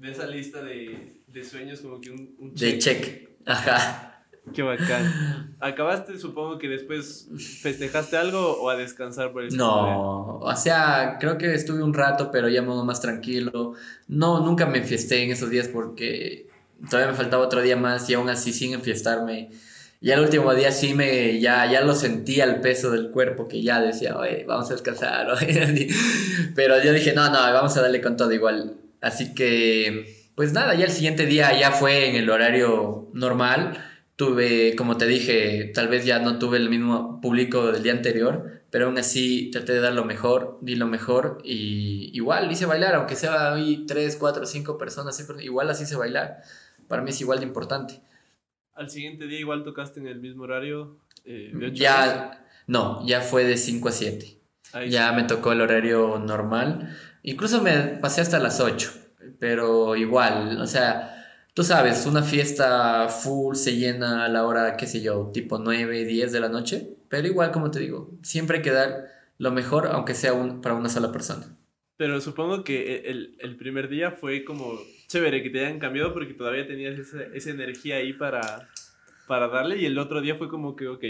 de esa lista de, de sueños como que un, un check. De check, ajá. Qué bacán. ¿Acabaste, supongo que después festejaste algo o a descansar por el No, o sea, creo que estuve un rato, pero ya más tranquilo. No, nunca me enfiesté en esos días porque todavía me faltaba otro día más y aún así sin enfiestarme. Ya el último día sí me, ya, ya lo sentía el peso del cuerpo que ya decía, oye, vamos a descansar. pero yo dije, no, no, vamos a darle con todo igual Así que, pues nada, ya el siguiente día ya fue en el horario normal. Tuve, como te dije, tal vez ya no tuve el mismo público del día anterior, pero aún así traté de dar lo mejor, di lo mejor y igual hice bailar, aunque sea hoy 3, 4, 5 personas, igual así hice bailar. Para mí es igual de importante. ¿Al siguiente día igual tocaste en el mismo horario? Eh, ya, no, ya fue de 5 a 7. ya me tocó el horario normal. Incluso me pasé hasta las 8. pero igual, o sea, tú sabes, una fiesta full se llena a la hora, qué sé yo, tipo 9, 10 de la noche, pero igual, como te digo, siempre hay que dar lo mejor, aunque sea un, para una sola persona. Pero supongo que e, el, primer día fue como chévere que te hayan cambiado porque todavía tenías esa, energía ahí para, para darle y el otro día fue como que, ok,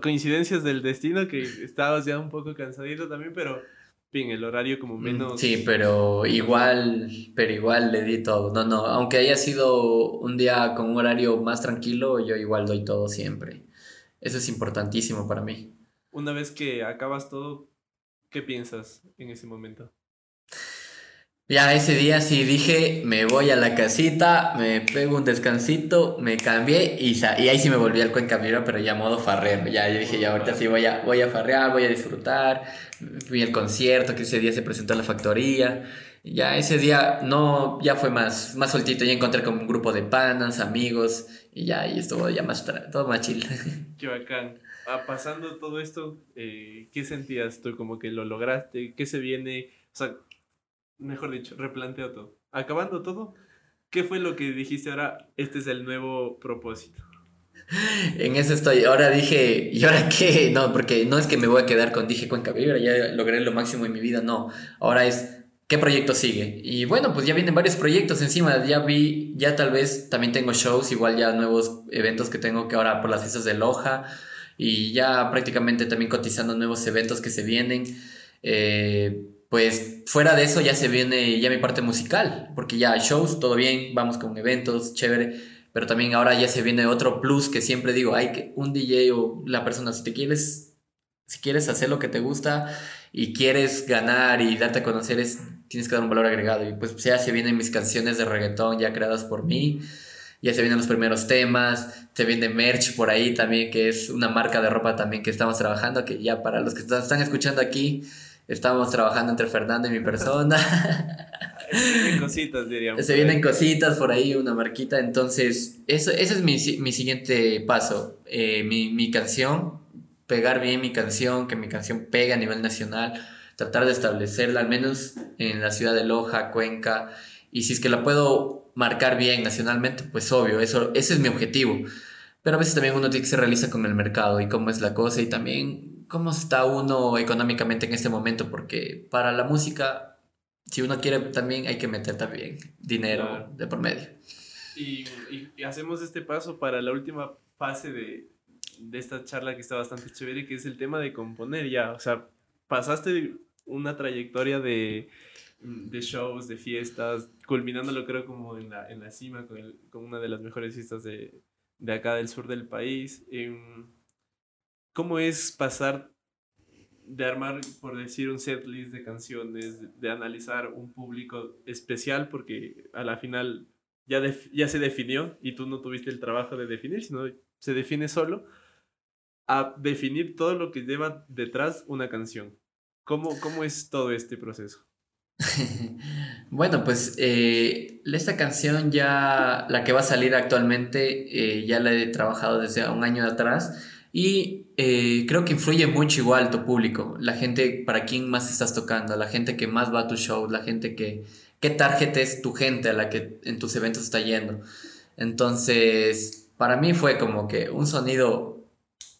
coincidencias del destino que estabas ya un poco cansadito también, pero el horario como mm, menos... Sí, pero igual, pero igual le di todo. No, no, aunque haya sido un día con un horario más tranquilo, yo igual doy todo siempre. Eso es importantísimo para mí. Una vez que acabas todo, ¿qué piensas en ese momento? Ya ese día sí dije, me voy a la casita, me pego un descansito, me cambié y, y ahí sí me volví al Cuenca pero ya modo farrero. Ya yo dije, ya ahorita sí voy a, voy a farrear, voy a disfrutar. Fui al concierto, que ese día se presentó en la factoría. Ya ese día no, ya fue más, más soltito, ya encontré como un grupo de panas, amigos, y ya ahí estuvo ya más, todo más chill. Qué bacán. Ah, pasando todo esto, eh, ¿qué sentías tú? Como que lo lograste, ¿qué se viene? O sea, mejor dicho, replanteo todo. Acabando todo, ¿qué fue lo que dijiste ahora? Este es el nuevo propósito. En eso estoy. Ahora dije, ¿y ahora qué? No, porque no es que me voy a quedar con dije Cuenca Vibra, ya logré lo máximo en mi vida, no. Ahora es, ¿qué proyecto sigue? Y bueno, pues ya vienen varios proyectos encima. Ya vi, ya tal vez también tengo shows, igual ya nuevos eventos que tengo que ahora por las fiestas de Loja. Y ya prácticamente también cotizando nuevos eventos que se vienen. Eh, pues fuera de eso ya se viene ya mi parte musical, porque ya shows, todo bien, vamos con eventos, chévere, pero también ahora ya se viene otro plus que siempre digo, hay que un DJ o la persona, si te quieres, si quieres hacer lo que te gusta y quieres ganar y darte a conocer, es, tienes que dar un valor agregado. Y pues ya se vienen mis canciones de reggaetón ya creadas por mí, ya se vienen los primeros temas, se viene merch por ahí también, que es una marca de ropa también que estamos trabajando, que ya para los que están escuchando aquí, Estábamos trabajando entre Fernando y mi persona. Se vienen cositas, diríamos. Se vienen cositas por ahí, una marquita. Entonces, eso, ese es mi, mi siguiente paso. Eh, mi, mi, canción, pegar bien mi canción, que mi canción pegue a nivel nacional, tratar de establecerla al menos en la ciudad de Loja, Cuenca. Y si es que la puedo marcar bien nacionalmente, pues obvio, eso, ese es mi objetivo. Pero a veces también uno tiene que se realiza con el mercado y cómo es la cosa y también cómo está uno económicamente en este momento, porque para la música, si uno quiere también hay que meter también dinero de por medio. Y, y, hacemos este paso para la última fase de, de esta charla que está bastante chévere, que es el tema de componer ya. O sea, pasaste una trayectoria de, de shows, de fiestas, culminándolo creo como en la, en la cima con, el, con una de las mejores fiestas de, de acá del sur del país. Em, ¿Cómo es pasar de armar, por decir, un set list de canciones, de, analizar un público especial, porque a la final ya, ya se definió y tú no tuviste el trabajo de definir, sino se define solo, a definir todo lo que lleva detrás una canción? ¿Cómo, cómo es todo este proceso? bueno, pues eh, esta canción ya, la que va a salir actualmente, eh, ya la he trabajado desde un año atrás y eh, creo que influye mucho igual tu público, la gente para quién más estás tocando, la gente que más va a tu show, la gente que, qué target es tu gente a la que en tus eventos está yendo. Entonces, para mí fue como que un sonido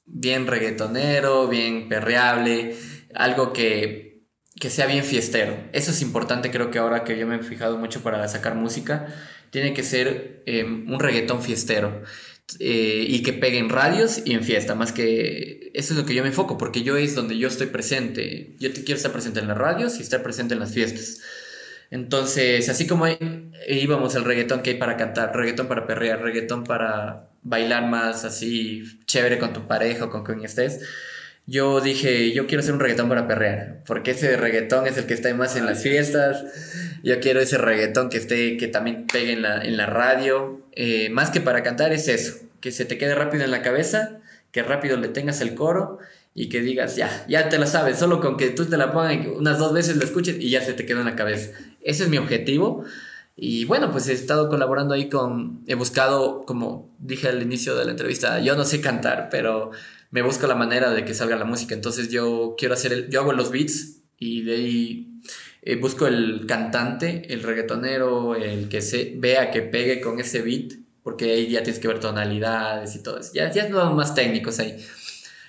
bien reggaetonero, bien perreable, algo que, que sea bien fiestero. Eso es importante, creo que ahora que yo me he fijado mucho para sacar música, tiene que ser eh, un reggaetón fiestero. Eh, y que pegue en radios y en fiesta, más que eso es lo que yo me enfoco, porque yo es donde yo estoy presente. Yo te quiero estar presente en las radios y estar presente en las fiestas. Entonces, así como íbamos al reggaetón que hay para cantar, reggaetón para perrear, reggaetón para bailar más así chévere con tu pareja o con quien estés, yo dije, yo quiero hacer un reggaetón para perrear, porque ese reggaetón es el que está más en las fiestas, yo quiero ese reggaetón que esté, que también pegue en la, en la radio, eh, más que para cantar es eso, que se te quede rápido en la cabeza, que rápido le tengas el coro y que digas, ya, ya te la sabes, solo con que tú te la pongas unas dos veces la escuches y ya se te queda en la cabeza. Ese es mi objetivo. Y bueno, pues he estado colaborando ahí con, he buscado, como dije al inicio de la entrevista, yo no sé cantar, pero me busco la manera de que salga la música. Entonces yo quiero hacer, el, yo hago los beats y de ahí eh, busco el cantante, el reggaetonero, el que se vea que pegue con ese beat, porque ahí ya tienes que ver tonalidades y todo. Ya, ya no más técnicos ahí.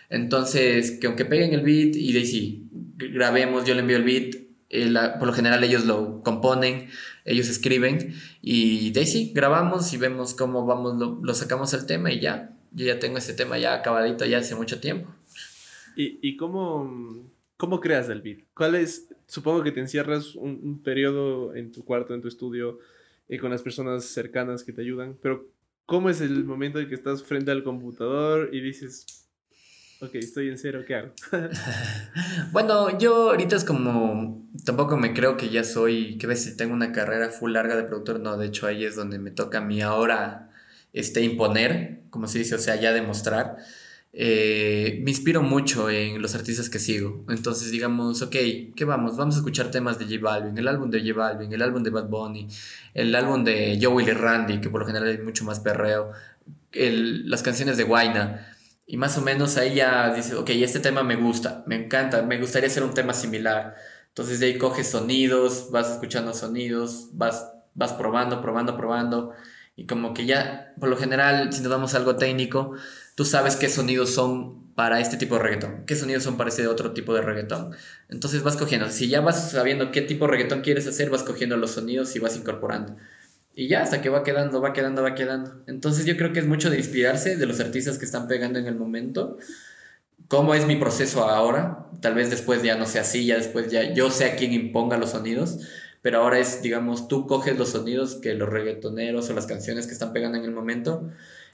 Entonces, que aunque peguen el beat y de ahí sí, grabemos, yo le envío el beat, eh, por lo general ellos lo componen, ellos escriben y de ahí sí, grabamos y vemos cómo vamos, lo, lo sacamos el tema y ya, yo ya tengo ese tema ya acabadito ya hace mucho tiempo. ¿Y, y cómo, cómo creas el beat? ¿Cuál es, supongo que te encierras un, un periodo en tu cuarto, en tu estudio, y eh, con las personas cercanas que te ayudan, pero ¿cómo es el momento en que estás frente al computador y dices, ok, estoy en cero, ¿qué hago? bueno, yo ahorita es como, tampoco me creo que ya soy, que ves si tengo una carrera full larga de productor, no, de hecho ahí es donde me toca a mí ahora este, imponer, como se dice, o sea, ya demostrar. Eh, me inspiro mucho en los artistas que sigo. Entonces, digamos, ok, ¿qué vamos? Vamos a escuchar temas de J Balvin, el álbum de J Balvin, el álbum de Bad Bunny, el álbum de Joe Willy Randy, que por lo general hay mucho más perreo, el, las canciones de Guaina. Y más o menos ahí ya dices, ok, este tema me gusta, me encanta, me gustaría hacer un tema similar. Entonces de ahí coges sonidos, vas escuchando sonidos, vas, vas probando, probando, probando. Y como que ya, por lo general, si nos damos algo técnico, tú sabes qué sonidos son para este tipo de reggaetón, qué sonidos son para ese otro tipo de reggaetón. Entonces vas cogiendo, si ya vas sabiendo qué tipo de reggaetón quieres hacer, vas cogiendo los sonidos y vas incorporando. Y ya, hasta que va quedando, va quedando, va quedando. Entonces yo creo que es mucho de inspirarse de los artistas que están pegando en el momento. ¿Cómo es mi proceso ahora? Tal vez después ya no sea así, ya después ya yo sé a quién imponga los sonidos, pero ahora es, digamos, tú coges los sonidos que los reggaetoneros o las canciones que están pegando en el momento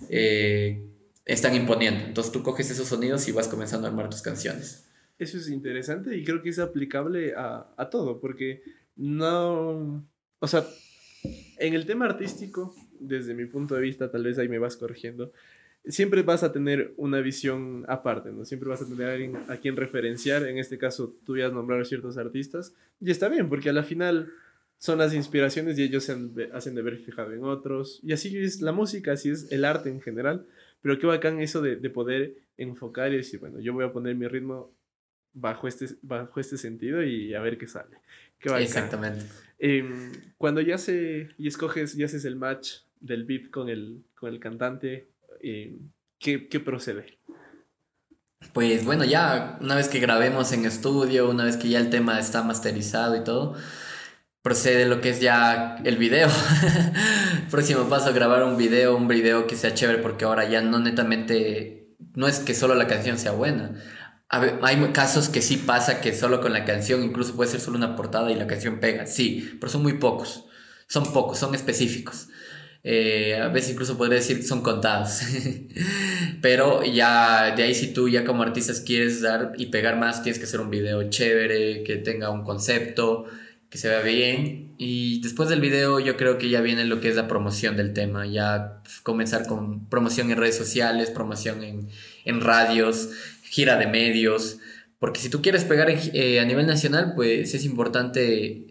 eh, están imponiendo. Entonces tú coges esos sonidos y vas comenzando a armar tus canciones. Eso es interesante y creo que es aplicable a, a todo, porque no, o sea, en el tema artístico, desde mi punto de vista, tal vez ahí me vas corrigiendo, siempre vas a tener una visión aparte, ¿no? Siempre vas a tener a alguien a quien referenciar, en este caso tú ya has nombrado a ciertos artistas, y está bien, porque a la final son las inspiraciones y ellos se hacen de ver fijado en otros, y así es la música, así es el arte en general, pero qué bacán eso de, de poder enfocar y decir, bueno, yo voy a poner mi ritmo bajo este, bajo este sentido y a ver qué sale. Qué Exactamente. Em, cuando ya se y escoges y haces el match del beat con el, con el cantante, em, ¿qué, ¿qué, procede? Pues bueno, ya una vez que grabemos en estudio, una vez que ya el tema está masterizado y todo, procede lo que es ya el video. Próximo paso, grabar un video, un video que sea chévere porque ahora ya no netamente, no es que solo la canción sea buena, hay casos que sí pasa que solo con la canción, incluso puede ser solo una portada y la canción pega, sí, pero son muy pocos, son pocos, son específicos. Eh, a veces incluso podría decir son contados. pero ya de ahí si tú ya como artistas quieres dar y pegar más, tienes que hacer un video chévere, que tenga un concepto, que se vea bien. Y después del video yo creo que ya viene lo que es la promoción del tema, ya comenzar con promoción en redes sociales, promoción en, en radios gira de medios, porque si tú quieres pegar eh, a nivel nacional, pues es importante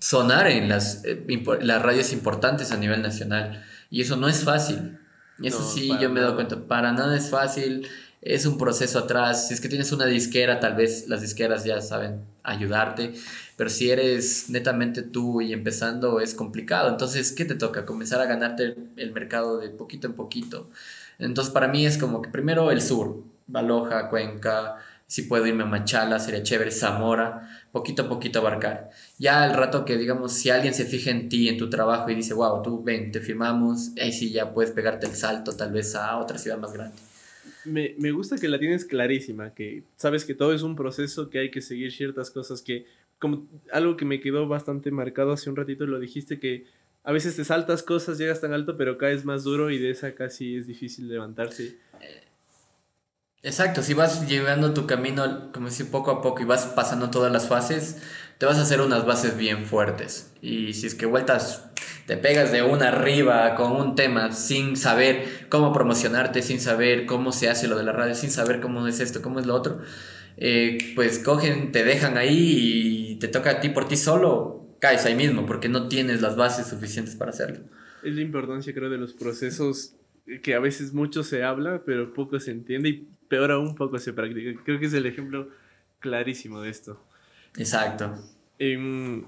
sonar en las, eh, las radios importantes a nivel nacional. Y eso no es fácil. Y eso sí, yo me he dado cuenta, para nada es fácil, es un proceso atrás. Si es que tienes una disquera, tal vez las disqueras ya saben ayudarte, pero si eres netamente tú y empezando es complicado. Entonces, ¿qué te toca? Comenzar a ganarte el mercado de poquito en poquito. Entonces, para mí es como que primero el sur, Baloja, Cuenca, si puedo irme a Machala, sería chévere, Zamora, poquito a poquito abarcar. Ya al rato que, digamos, si alguien se fija en ti, en tu trabajo y dice, wow, tú ven, te firmamos, ahí sí ya puedes pegarte el salto tal vez a otra ciudad más grande. Me, me gusta que la tienes clarísima, que sabes que todo es un proceso, que hay que seguir ciertas cosas, que como algo que me quedó bastante marcado hace un ratito, lo dijiste que a veces te saltas cosas, llegas tan alto, pero caes más duro y de esa casi es difícil levantarse. Exacto, si vas llevando tu camino, como si poco a poco y vas pasando todas las fases, te vas a hacer unas bases bien fuertes. Y si es que vueltas, te pegas de una arriba con un tema sin saber cómo promocionarte, sin saber cómo se hace lo de la radio, sin saber cómo es esto, cómo es lo otro, eh, pues cogen, te dejan ahí y te toca a ti por ti solo, caes ahí mismo porque no tienes las bases suficientes para hacerlo. Es la importancia, creo, de los procesos que a veces mucho se habla, pero poco se entiende y peor aún poco se practica. Creo que es el ejemplo clarísimo de esto. Exacto. Em,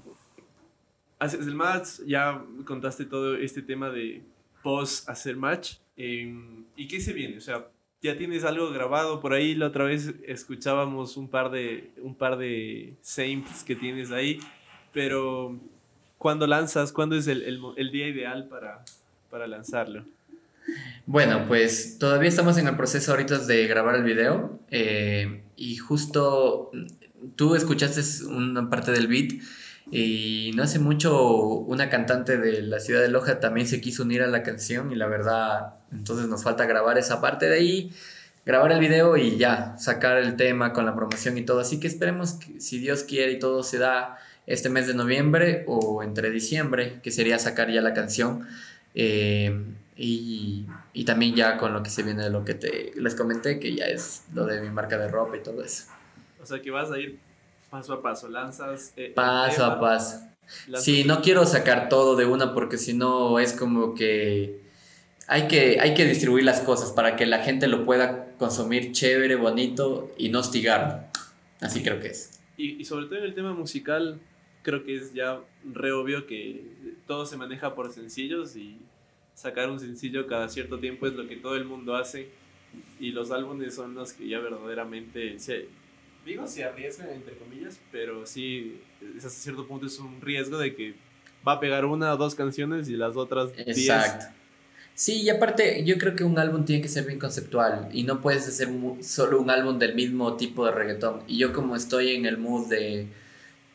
haces el match, ya contaste todo este tema de post hacer match. Em, ¿Y qué se viene? O sea, ya tienes algo grabado por ahí. La otra vez escuchábamos un par de, un par de samples que tienes ahí. Pero, ¿cuándo lanzas? ¿Cuándo es el, el, el día ideal para, para lanzarlo? Bueno, pues todavía estamos en el proceso ahorita de grabar el video. Eh, y justo tú escuchaste una parte del beat. Y no hace mucho una cantante de la ciudad de Loja también se quiso unir a la canción y la verdad, entonces nos falta grabar esa parte de ahí, grabar el video y ya, sacar el tema con la promoción y todo. Así que esperemos que si Dios quiere y todo se da este mes de noviembre o entre diciembre, que sería sacar ya la canción. Eh, y, y, también ya con lo que se viene de lo que te, les comenté, que ya es lo de mi marca de ropa y todo eso. O sea que vas a ir paso a paso, lanzas... Eh, paso a paso. Sí, no quiero sacar todo de una porque si no es como que hay, que hay que distribuir las cosas para que la gente lo pueda consumir chévere, bonito y no hostigarlo. Así creo que es. Y, y sobre todo en el tema musical, creo que es ya re obvio que todo se maneja por sencillos y sacar un sencillo cada cierto tiempo es lo que todo el mundo hace. Y los álbumes son los que ya verdaderamente se, digo se arriesgan entre comillas pero sí hasta cierto punto es un riesgo de que va a pegar una o dos canciones y las otras exacto. Sí y aparte yo creo que un álbum tiene que ser bien conceptual y no puedes hacer solo un álbum del mismo tipo de reggaetón. Y yo como estoy en el mood de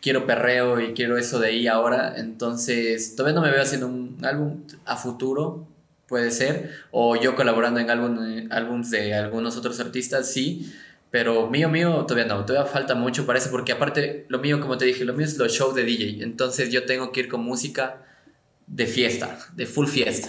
quiero perreo y quiero eso de ahí ahora. Entonces, todavía no me veo haciendo un álbum a futuro, puede ser. O yo colaborando en álbum, álbums de algunos otros artistas, sí. Pero mío, mío, todavía no, todavía falta mucho, parece, porque aparte, lo mío, como te dije, lo mío es los shows de DJ. Entonces yo tengo que ir con música de fiesta, de full fiesta.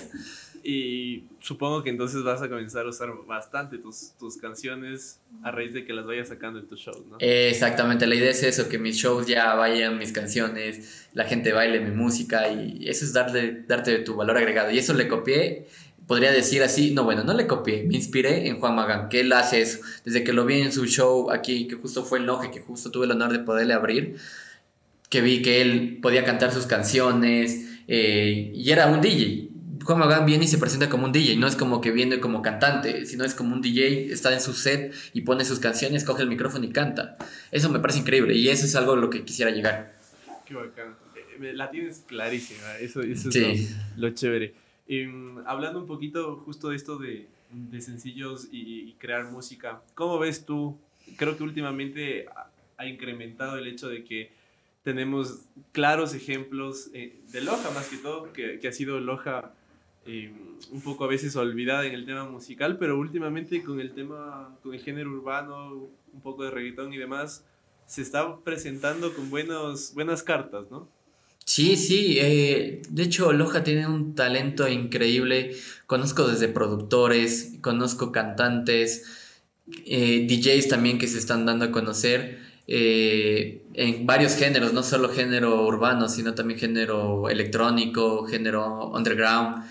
Y supongo que entonces vas a comenzar a usar bastante tus, tus canciones a raíz de que las vayas sacando en tus shows, ¿no? exactamente, la idea es eso, que mis shows ya vayan mis canciones, la gente baile mi música y eso es darle, darte tu valor agregado. Y eso le copié, podría decir así, no, bueno, no le copié, me inspiré en Juan Magán, que él hace eso. Desde que lo vi en su show aquí, que justo fue en Loje, que justo tuve el honor de poderle abrir, que vi que él podía cantar sus canciones eh, y era un DJ Juan Magán viene y se presenta como un DJ, no es como que viene como cantante, sino es como un DJ, está en su set y pone sus canciones, coge el micrófono y canta. Eso me parece increíble y eso es algo a lo que quisiera llegar. Qué bacán. Eh, la tienes clarísima, eso, eso es lo, chévere. Em, hablando un poquito justo de esto de, de sencillos y, crear música, ¿cómo ves tú? Creo que últimamente ha incrementado el hecho de que tenemos claros ejemplos eh, de Loja más que todo, que, que ha sido Loja eh, un poco a veces olvidada en el tema musical, pero últimamente con el tema, con el género urbano, un poco de reggaetón y demás, se está presentando con buenos, buenas cartas, ¿no? Sí, sí, eh, de hecho Loja tiene un talento increíble, conozco desde productores, conozco cantantes, eh, DJs también que se están dando a conocer. en varios géneros, no solo género urbano, sino también género electrónico, género underground.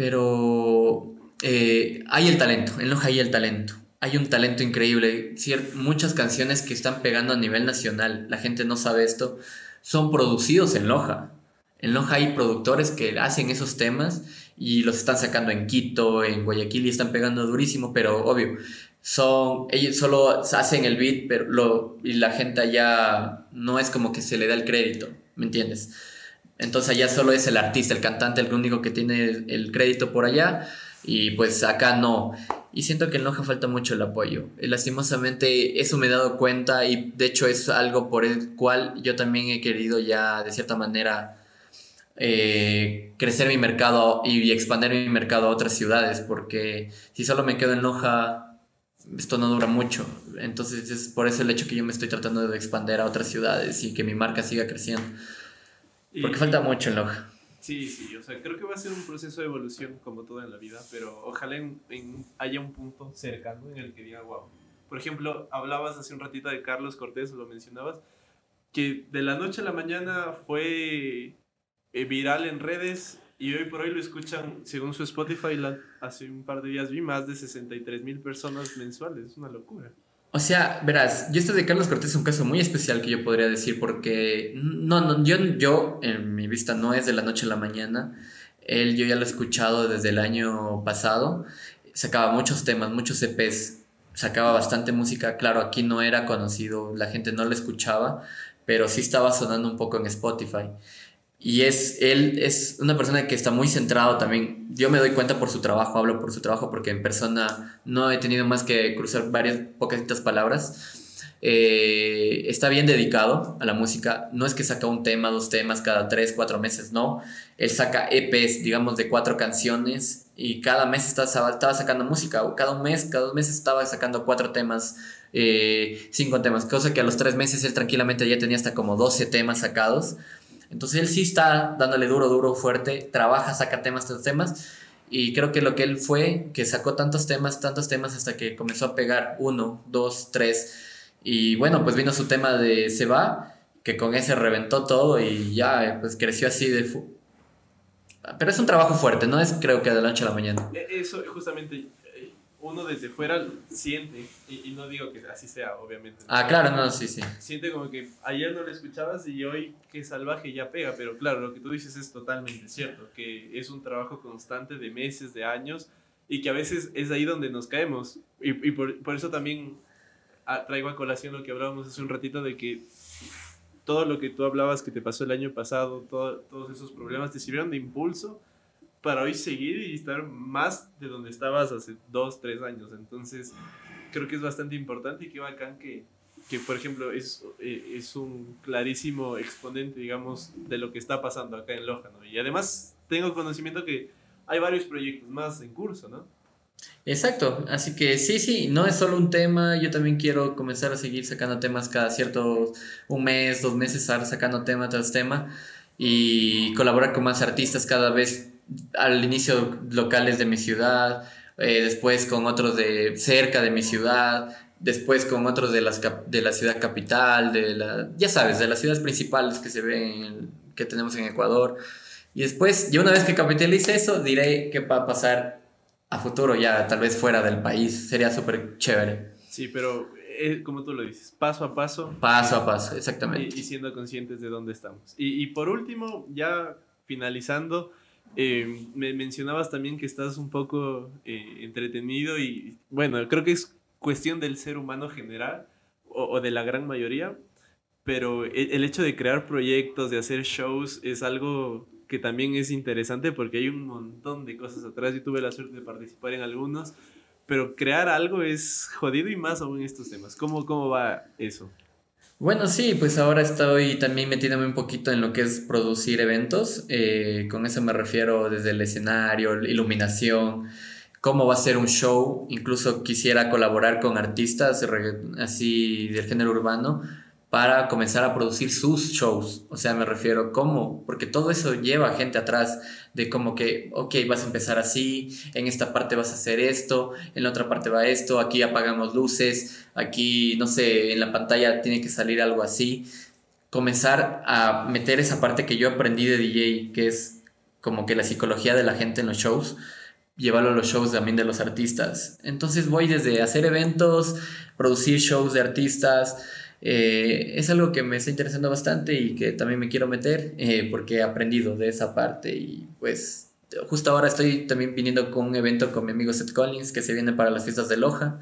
Pero eh, hay el talento, en Loja hay el talento. Hay un talento increíble. muchas canciones que están pegando a nivel nacional, la gente no sabe esto, son producidos en Loja. En Loja hay productores que hacen esos temas y los están sacando en Quito, en Guayaquil y están pegando durísimo, pero obvio, son ellos solo hacen el beat pero y la gente allá no es como que se le da el crédito, ¿me entiendes? Entonces allá solo es el artista, el cantante, el único que tiene el crédito por allá. Y pues acá no. Y siento que en Loja falta mucho el apoyo. Lastimosamente eso me he dado cuenta y de hecho es algo por el cual yo también he querido ya de cierta manera eh, crecer mi mercado y expandir mi mercado a otras ciudades. Porque si solo me quedo en Loja, esto no dura mucho. Entonces es por eso el hecho que yo me estoy tratando de expandir a otras ciudades y que mi marca siga creciendo. Porque falta mucho en Loja. Sí, sí, o sea, creo que va a ser un proceso de evolución como todo en la vida, pero ojalá en, haya un punto cercano en el que diga, wow. Por ejemplo, hablabas hace un ratito de Carlos Cortés, lo mencionabas, que de la noche a la mañana fue eh, viral en redes y hoy por hoy lo escuchan, según su Spotify, hace un par de días vi más de 63 mil personas mensuales, es una locura. O sea, verás, yo esto de Carlos Cortés es un caso muy especial que yo podría decir porque no, no, yo, yo en mi vista no es de la noche a la mañana. Él yo ya lo he escuchado desde el año pasado. Sacaba muchos temas, muchos EPs, sacaba bastante música. Claro, aquí no era conocido, la gente no lo escuchaba, pero sí estaba sonando un poco en Spotify. Y es, él es una persona que está muy centrado también. Yo me doy cuenta por su trabajo, hablo por su trabajo porque en persona no he tenido más que cruzar varias poquitas palabras. Eh, está bien dedicado a la música. No es que saca un tema, dos temas cada tres, cuatro meses, no. Él saca EPs, digamos, de cuatro canciones y cada mes estaba, estaba sacando música. O cada un mes, cada dos meses estaba sacando cuatro temas, eh, cinco temas. Cosa que a los tres meses él tranquilamente ya tenía hasta como 12 temas sacados. Entonces él sí está dándole duro, duro, fuerte, trabaja, saca temas, tantos temas. Y creo que lo que él fue, que sacó tantos temas, tantos temas hasta que comenzó a pegar uno, dos, tres. Y bueno, pues vino su tema de Se va, que con ese reventó todo y ya pues creció así de... Pero es un trabajo fuerte, no es creo que de la a la mañana. E, eso justamente uno desde fuera siente, y, no digo que así sea, obviamente. Ah, claro, no, sí, sí. Siente como que ayer no lo escuchabas y hoy qué salvaje ya pega, pero claro, lo que tú dices es totalmente cierto, que es un trabajo constante de meses, de años, y que a veces es ahí donde nos caemos. Y, y por, por, eso también ah, traigo a colación lo que hablábamos hace un ratito de que todo lo que tú hablabas que te pasó el año pasado, todo, todos esos problemas te sirvieron de impulso para hoy seguir y estar más de donde estabas hace dos, tres años. Entonces, creo que es bastante importante y qué bacán que, que por ejemplo, es, eh, es un clarísimo exponente, digamos, de lo que está pasando acá en Loja, ¿no? Y además tengo conocimiento que hay varios proyectos más en curso, ¿no? Exacto, así que sí, sí, no es solo un tema, yo también quiero comenzar a seguir sacando temas cada cierto, un mes, dos meses, estar sacando tema tras tema y colaborar con más artistas cada vez al inicio locales de mi ciudad, eh, después con otros de cerca de mi ciudad, después con otros de, las, de la ciudad capital, de la, ya sabes, de las ciudades principales que se ven, que tenemos en Ecuador. Y después, ya una vez que capitalice eso, diré qué va a pasar a futuro, ya tal vez fuera del país. Sería súper chévere. Sí, pero eh, como tú lo dices, paso a paso. Paso a paso, exactamente. Y, siendo conscientes de dónde estamos. Y, y por último, ya finalizando, eh, me mencionabas también que estás un poco eh, entretenido y bueno, creo que es cuestión del ser humano general o, de la gran mayoría, pero el, el, hecho de crear proyectos, de hacer shows, es algo que también es interesante porque hay un montón de cosas atrás. Yo tuve la suerte de participar en algunos, pero crear algo es jodido y más aún en estos temas. ¿Cómo, cómo va eso? Bueno, sí, pues ahora estoy también metiéndome un poquito en lo que es producir eventos. Eh, con eso me refiero desde el escenario, iluminación, cómo va a ser un show. Incluso quisiera colaborar con artistas así del género urbano para comenzar a producir sus shows. O sea, me refiero cómo, porque todo eso lleva gente atrás de como que, ok, vas a empezar así, en esta parte vas a hacer esto, en la otra parte va esto, aquí apagamos luces, aquí, no sé, en la pantalla tiene que salir algo así. Comenzar a meter esa parte que yo aprendí de DJ, que es como que la psicología de la gente en los shows, llevarlo a los shows también de los artistas. Entonces voy desde hacer eventos, producir shows de artistas, eh, es algo que me está interesando bastante y que también me quiero meter eh, porque he aprendido de esa parte y pues justo ahora estoy también viniendo con un evento con mi amigo Seth Collins que se viene para las fiestas de Loja,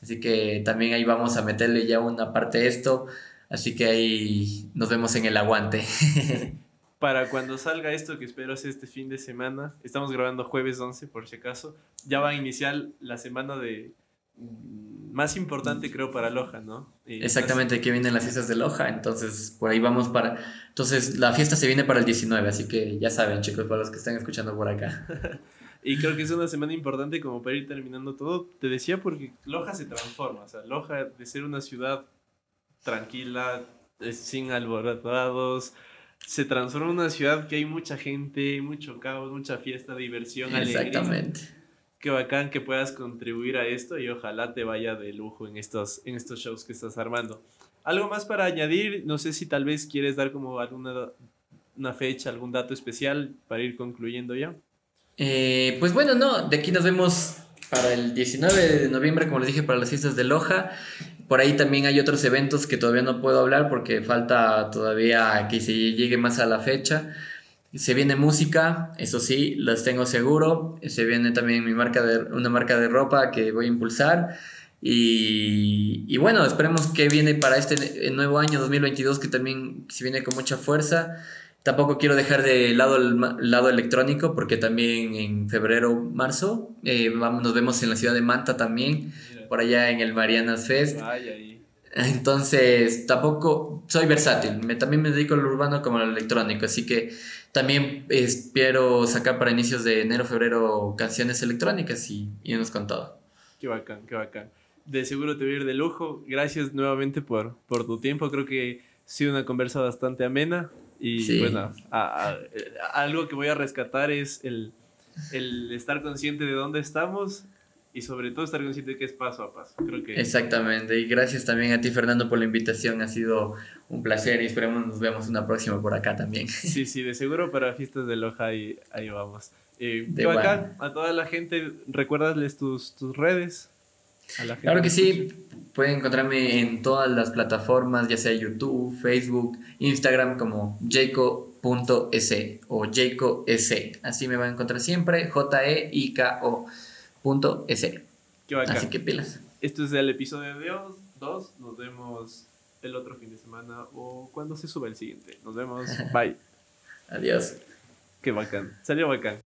así que también ahí vamos a meterle ya una parte de esto, así que ahí nos vemos en el aguante. para cuando salga esto, que espero sea este fin de semana, estamos grabando jueves 11 por si acaso, ya va a iniciar la semana de más importante creo para Loja, ¿no? Exactamente, que vienen las fiestas de Loja, entonces por ahí vamos para... Entonces la fiesta se viene para el 19, así que ya saben chicos, para los que están escuchando por acá. y creo que es una semana importante como para ir terminando todo. Te decía porque Loja se transforma, o sea, Loja de ser una ciudad tranquila, sin alborotados, se transforma en una ciudad que hay mucha gente, mucho caos, mucha fiesta, diversión, Exactamente qué bacán que puedas contribuir a esto y ojalá te vaya de lujo en estos, en estos shows que estás armando. ¿Algo más para añadir? No sé si tal vez quieres dar como alguna una fecha, algún dato especial para ir concluyendo ya. Eh, pues bueno, no, de aquí nos vemos para el 19 de noviembre, como les dije, para las fiestas de Loja. por ahí también hay otros eventos que todavía no puedo hablar porque falta todavía que se llegue más a la fecha. Se viene música, eso sí, las tengo seguro. Se viene también mi marca de, una marca de ropa que voy a impulsar. Y, y bueno, esperemos que viene para este nuevo año 2022 que también se viene con mucha fuerza. Tampoco quiero dejar de lado el lado electrónico porque también en febrero, marzo eh, vamos, nos vemos en la ciudad de Manta también, por allá en el Marianas Fest. Entonces, tampoco soy versátil, me, también me dedico al urbano como al electrónico, así que también espero sacar para inicios de enero, febrero canciones electrónicas y irnos con todo. Qué bacán, qué bacán. De seguro te voy a ir de lujo. Gracias nuevamente por, por tu tiempo. Creo que ha sido una conversa bastante amena. Y bueno, algo que voy a rescatar es el, el, estar consciente de dónde estamos y sobre todo estar consciente de que es paso a paso. Creo que... Exactamente, y gracias también a ti Fernando por la invitación, ha sido un placer y esperemos nos vemos una próxima por acá también. Sí, sí, de seguro para Fiestas de Loja ahí, ahí vamos. Eh, de acá, a toda la gente, recuérdales tus, tus redes. claro que sí, Pueden encontrarme en todas las plataformas, ya sea YouTube, Facebook, Instagram como jaco.es o jaco.es. Así me van a encontrar siempre, J-E-I-K-O.es. Así que pilas. Esto es el episodio de 2. Nos vemos el otro fin de semana o cuando se sube el siguiente. Nos vemos. Bye. Adiós. Qué bacán. Salió bacán.